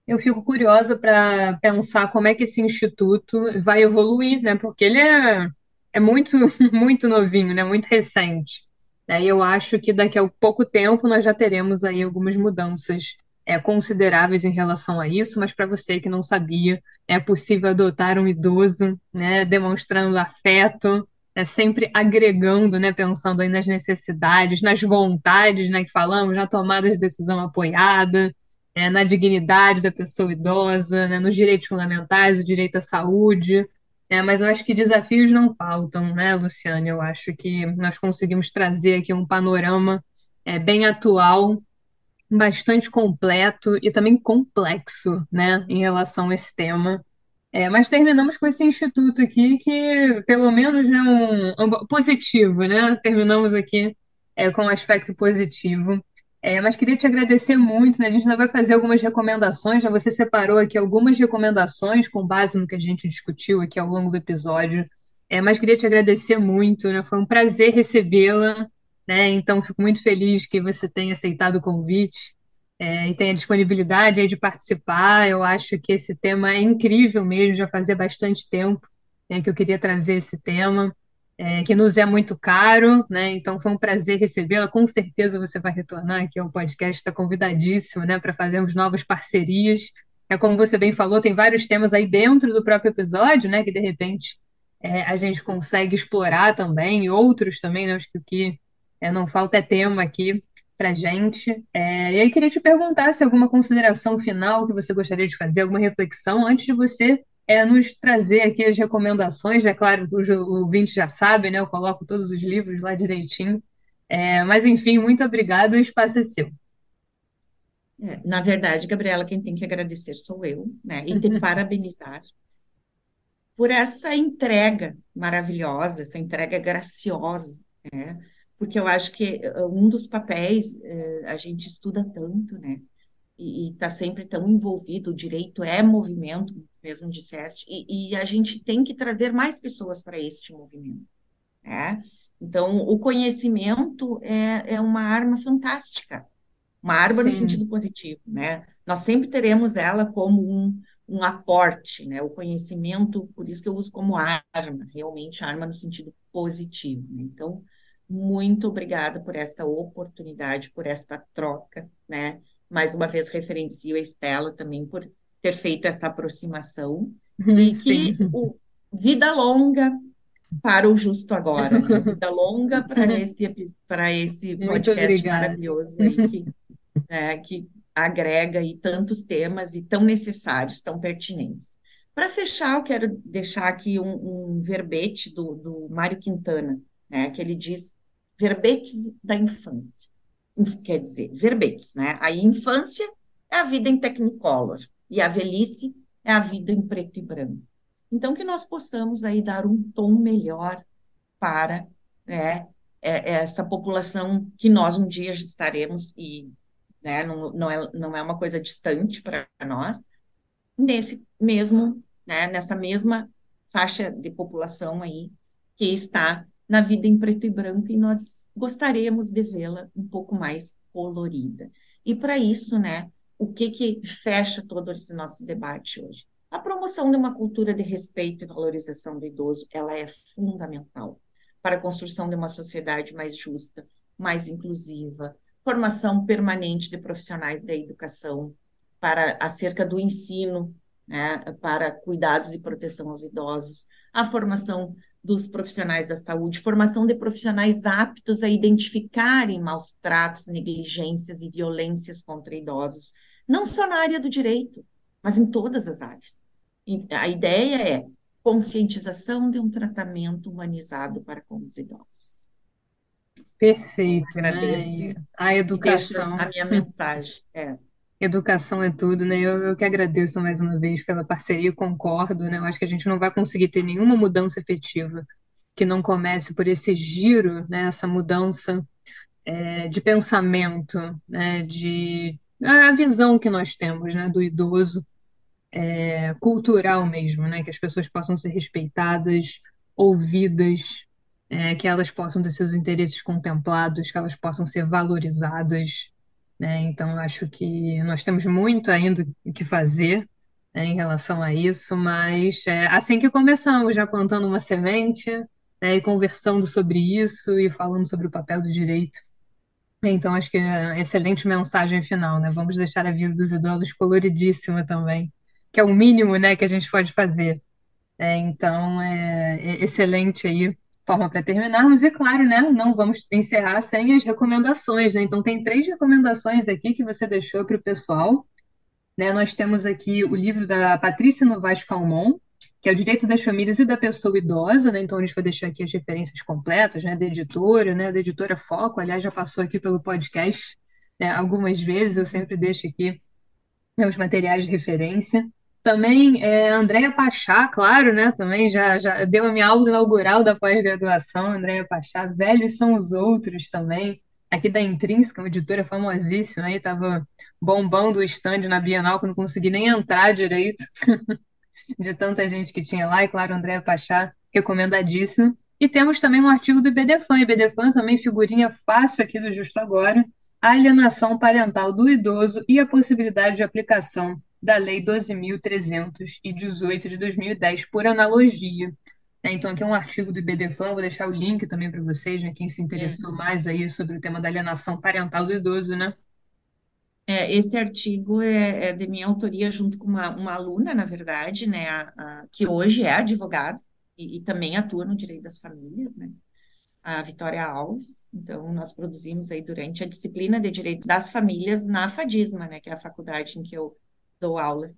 eu fico curiosa para pensar como é que esse instituto vai evoluir, né, porque ele é, é muito, muito novinho, né, muito recente. Daí eu acho que daqui a pouco tempo nós já teremos aí algumas mudanças é, consideráveis em relação a isso, mas para você que não sabia, é possível adotar um idoso, né, demonstrando afeto, é, sempre agregando, né, pensando aí nas necessidades, nas vontades, né, que falamos, na tomada de decisão apoiada, é, na dignidade da pessoa idosa, né, nos direitos fundamentais, o direito à saúde, é, mas eu acho que desafios não faltam, né, Luciane? Eu acho que nós conseguimos trazer aqui um panorama é, bem atual, bastante completo e também complexo, né, em relação a esse tema. É, mas terminamos com esse instituto aqui que, pelo menos, né, um, um positivo, né? Terminamos aqui é, com um aspecto positivo. É, mas queria te agradecer muito, né? A gente ainda vai fazer algumas recomendações, já você separou aqui algumas recomendações com base no que a gente discutiu aqui ao longo do episódio. É, mas queria te agradecer muito, né? Foi um prazer recebê-la, né? Então, fico muito feliz que você tenha aceitado o convite é, e tem a disponibilidade de participar. Eu acho que esse tema é incrível mesmo, já fazia bastante tempo né, que eu queria trazer esse tema, é, que nos é muito caro, né? Então foi um prazer recebê-la. Com certeza você vai retornar aqui ao podcast, está convidadíssimo, né, para fazermos novas parcerias. É como você bem falou, tem vários temas aí dentro do próprio episódio, né, que de repente é, a gente consegue explorar também, e outros também, né? Acho que o que é, não falta é tema aqui para gente. É, e aí queria te perguntar se alguma consideração final que você gostaria de fazer, alguma reflexão, antes de você é, nos trazer aqui as recomendações. É claro, o, ouvinte já sabe, né? Eu coloco todos os livros lá direitinho. É, mas enfim, muito obrigada, o espaço é seu. É, na verdade, Gabriela, quem tem que agradecer sou eu, né? E te parabenizar por essa entrega maravilhosa, essa entrega graciosa, né? Porque eu acho que eh, um dos papéis eh, a gente estuda tanto, né? E está sempre tão envolvido, o direito é movimento, mesmo disseste, e, e a gente tem que trazer mais pessoas para este movimento, né? Então, o conhecimento é, é uma arma fantástica, uma arma no Sim, sentido positivo, né? Nós sempre teremos ela como um, um aporte, né? O conhecimento, por isso que eu uso como arma, realmente arma no sentido positivo. Né? Então, muito obrigada por esta oportunidade, por esta troca, né? Mais uma vez referencio a Estela também por ter feito essa aproximação e sim. que o vida longa para o justo agora, né? Vida longa para esse para esse podcast maravilhoso que né, que agrega aí tantos temas e tão necessários, tão pertinentes. Para fechar, eu quero deixar aqui um, um verbete do, do Mário Quintana, né, que ele diz verbetes da infância. Quer dizer, verbetes, né? A infância é a vida em Technicolor e a velhice é a vida em preto e branco. Então, que nós possamos aí dar um tom melhor para né, é- é essa população que nós um dia estaremos e né? Não, não é, não é uma coisa distante para nós, nesse mesmo, né? Nessa mesma faixa de população aí que está na vida em preto e branco e nós gostaríamos de vê-la um pouco mais colorida. E para isso, né? O que que fecha todo esse nosso debate hoje? A promoção de uma cultura de respeito e valorização do idoso, ela é fundamental para a construção de uma sociedade mais justa, mais inclusiva, formação permanente de profissionais da educação para acerca do ensino, né, para cuidados e proteção aos idosos, a formação dos profissionais da saúde, formação de profissionais aptos a identificarem maus tratos, negligências e violências contra idosos, não só na área do direito, mas em todas as áreas. A ideia é conscientização de um tratamento humanizado para com os idosos. Perfeito, né? Agradeço a educação, a minha mensagem. É, educação é tudo, né? Eu, eu que agradeço mais uma vez pela parceria, concordo, né? Eu acho que a gente não vai conseguir ter nenhuma mudança efetiva que não comece por esse giro, né? Essa mudança é, de pensamento, né? De a visão que nós temos, né? Do idoso é, cultural mesmo, né? Que as pessoas possam ser respeitadas, ouvidas, é, que elas possam ter seus interesses contemplados, que elas possam ser valorizadas, né? Então, acho que nós temos muito ainda que fazer, né, em relação a isso, mas é, assim que começamos, já plantando uma semente, né, e conversando sobre isso e falando sobre o papel do direito. Então, acho que é excelente mensagem final, né? Vamos deixar a vida dos idosos coloridíssima também, que é o mínimo, né, que a gente pode fazer. É, então, é, é excelente aí forma para terminarmos. E claro, né, não vamos encerrar sem as recomendações, né? Então, tem três recomendações aqui que você deixou para o pessoal. Né? Nós temos aqui o livro da Patrícia Novaes Calmon, que é o Direito das Famílias e da Pessoa Idosa, né? Então a gente vai deixar aqui as referências completas, né? Da editora, né? Da editora Foco, aliás, já passou aqui pelo podcast, né? Algumas vezes, eu sempre deixo aqui meus materiais de referência. Também é, Andréia Pachá, claro, né? Também já, já deu a minha aula inaugural da pós-graduação, Andréia Pachá. Velhos são os outros também. Aqui da Intrínseca, uma editora famosíssima, aí estava bombando o stand na Bienal, que não consegui nem entrar direito de tanta gente que tinha lá, e claro, Andréa Pachá, recomendadíssimo. E temos também um artigo do IBDFAN, IBDFAN também figurinha fácil aqui do Justo Agora, a alienação parental do idoso e a possibilidade de aplicação da Lei 12.318 de 2010, por analogia. É, Então, aqui é um artigo do IBDFAN, vou deixar o link também para vocês, né, quem se é. interessou mais aí sobre o tema da alienação parental do idoso, né? É, esse artigo é, é de minha autoria junto com uma, uma aluna, na verdade, né, a- a- que hoje é advogada e, e também atua no direito das famílias, né, a Vitória Alves. Então, nós produzimos aí durante a disciplina de Direito das Famílias na FADISMA, né, que é a faculdade em que eu dou aula.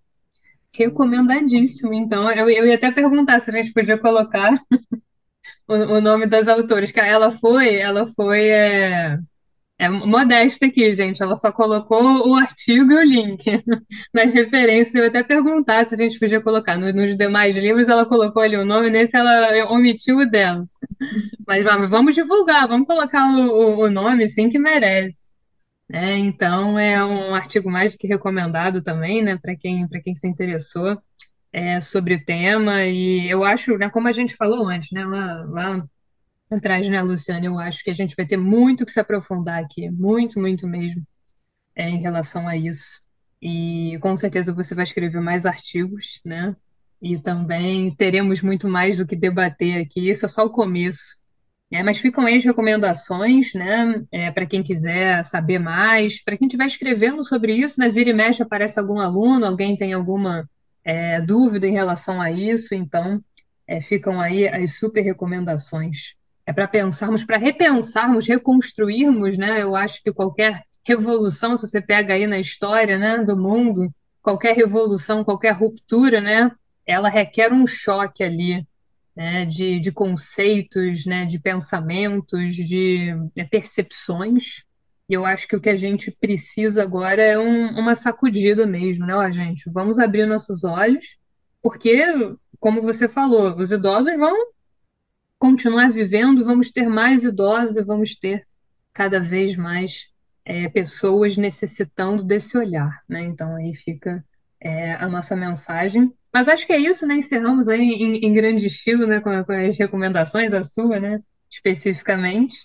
Recomendadíssimo. Então, eu, eu ia até perguntar se a gente podia colocar o, o nome das autoras, que ela foi, ela foi é, É modesta aqui, gente. Ela só colocou o artigo e o link nas referências. Eu até perguntar se a gente podia colocar. Nos, nos demais livros, ela colocou ali o nome, nesse ela omitiu o dela. Mas vamos divulgar, vamos colocar o, o, o nome, sim, que merece. É, então, é um artigo mais do que recomendado também, né, para quem, para quem se interessou é, sobre o tema. E eu acho, né, como a gente falou antes, né, lá, lá atrás, né, Luciana, eu acho que a gente vai ter muito que se aprofundar aqui, muito, muito mesmo, é, em relação a isso. E com certeza você vai escrever mais artigos, né? E também teremos muito mais do que debater aqui. Isso é só o começo. É, mas ficam aí as recomendações, né? É, para quem quiser saber mais, para quem estiver escrevendo sobre isso, né? Vira e mexe, aparece algum aluno, alguém tem alguma é, dúvida em relação a isso, então é, ficam aí as super recomendações é para pensarmos, para repensarmos, reconstruirmos, né? Eu acho que qualquer revolução, se você pega aí na história, né, do mundo, qualquer revolução, qualquer ruptura, né, ela requer um choque ali, né, de, de conceitos, né, de pensamentos, de, de percepções. E eu acho que o que a gente precisa agora é um, uma sacudida mesmo, né, ó, gente? Vamos abrir nossos olhos, porque, como você falou, os idosos vão continuar vivendo, vamos ter mais idosos e vamos ter cada vez mais é, pessoas necessitando desse olhar, né? Então aí fica é, a nossa mensagem. Mas acho que é isso, né? Encerramos aí em, em grande estilo, né? Com, com, as recomendações, a sua, né? Especificamente.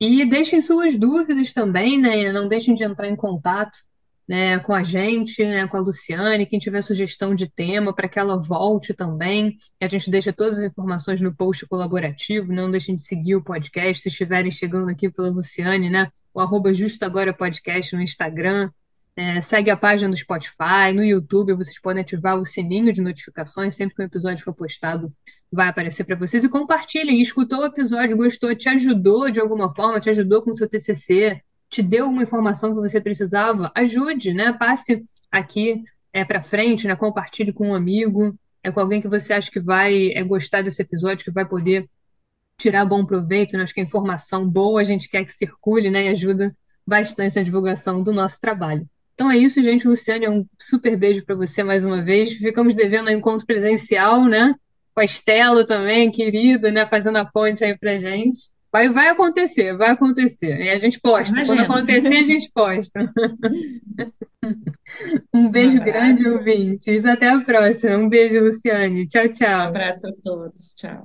E deixem suas dúvidas também, né? Não deixem de entrar em contato né, com a gente, né, com a Luciane, quem tiver sugestão de tema para que ela volte também. A gente deixa todas as informações no post colaborativo, não deixem de seguir o podcast, se estiverem chegando aqui pela Luciane, né, o arroba Justo Agora Podcast no Instagram, é, segue a página do Spotify, no YouTube, vocês podem ativar o sininho de notificações, sempre que o episódio for postado vai aparecer para vocês, e compartilhem, escutou o episódio, gostou, te ajudou de alguma forma, te ajudou com o seu TCC, te deu uma informação que você precisava, ajude, né? Passe aqui é, para frente, né? Compartilhe com um amigo, é com alguém que você acha que vai é, gostar desse episódio, que vai poder tirar bom proveito. Né? Acho que a informação boa a gente quer que circule, né? E ajuda bastante na divulgação do nosso trabalho. Então é isso, gente. Luciane, um super beijo para você mais uma vez. Ficamos devendo um encontro presencial, né? Com a Estela também, querida, né? Fazendo a ponte aí pra gente. Vai, vai acontecer, vai acontecer. E a gente posta. Imagina. Quando acontecer, a gente posta. Um beijo um grande, ouvintes. Até a próxima. Um beijo, Luciane. Tchau, tchau. Um abraço a todos. Tchau.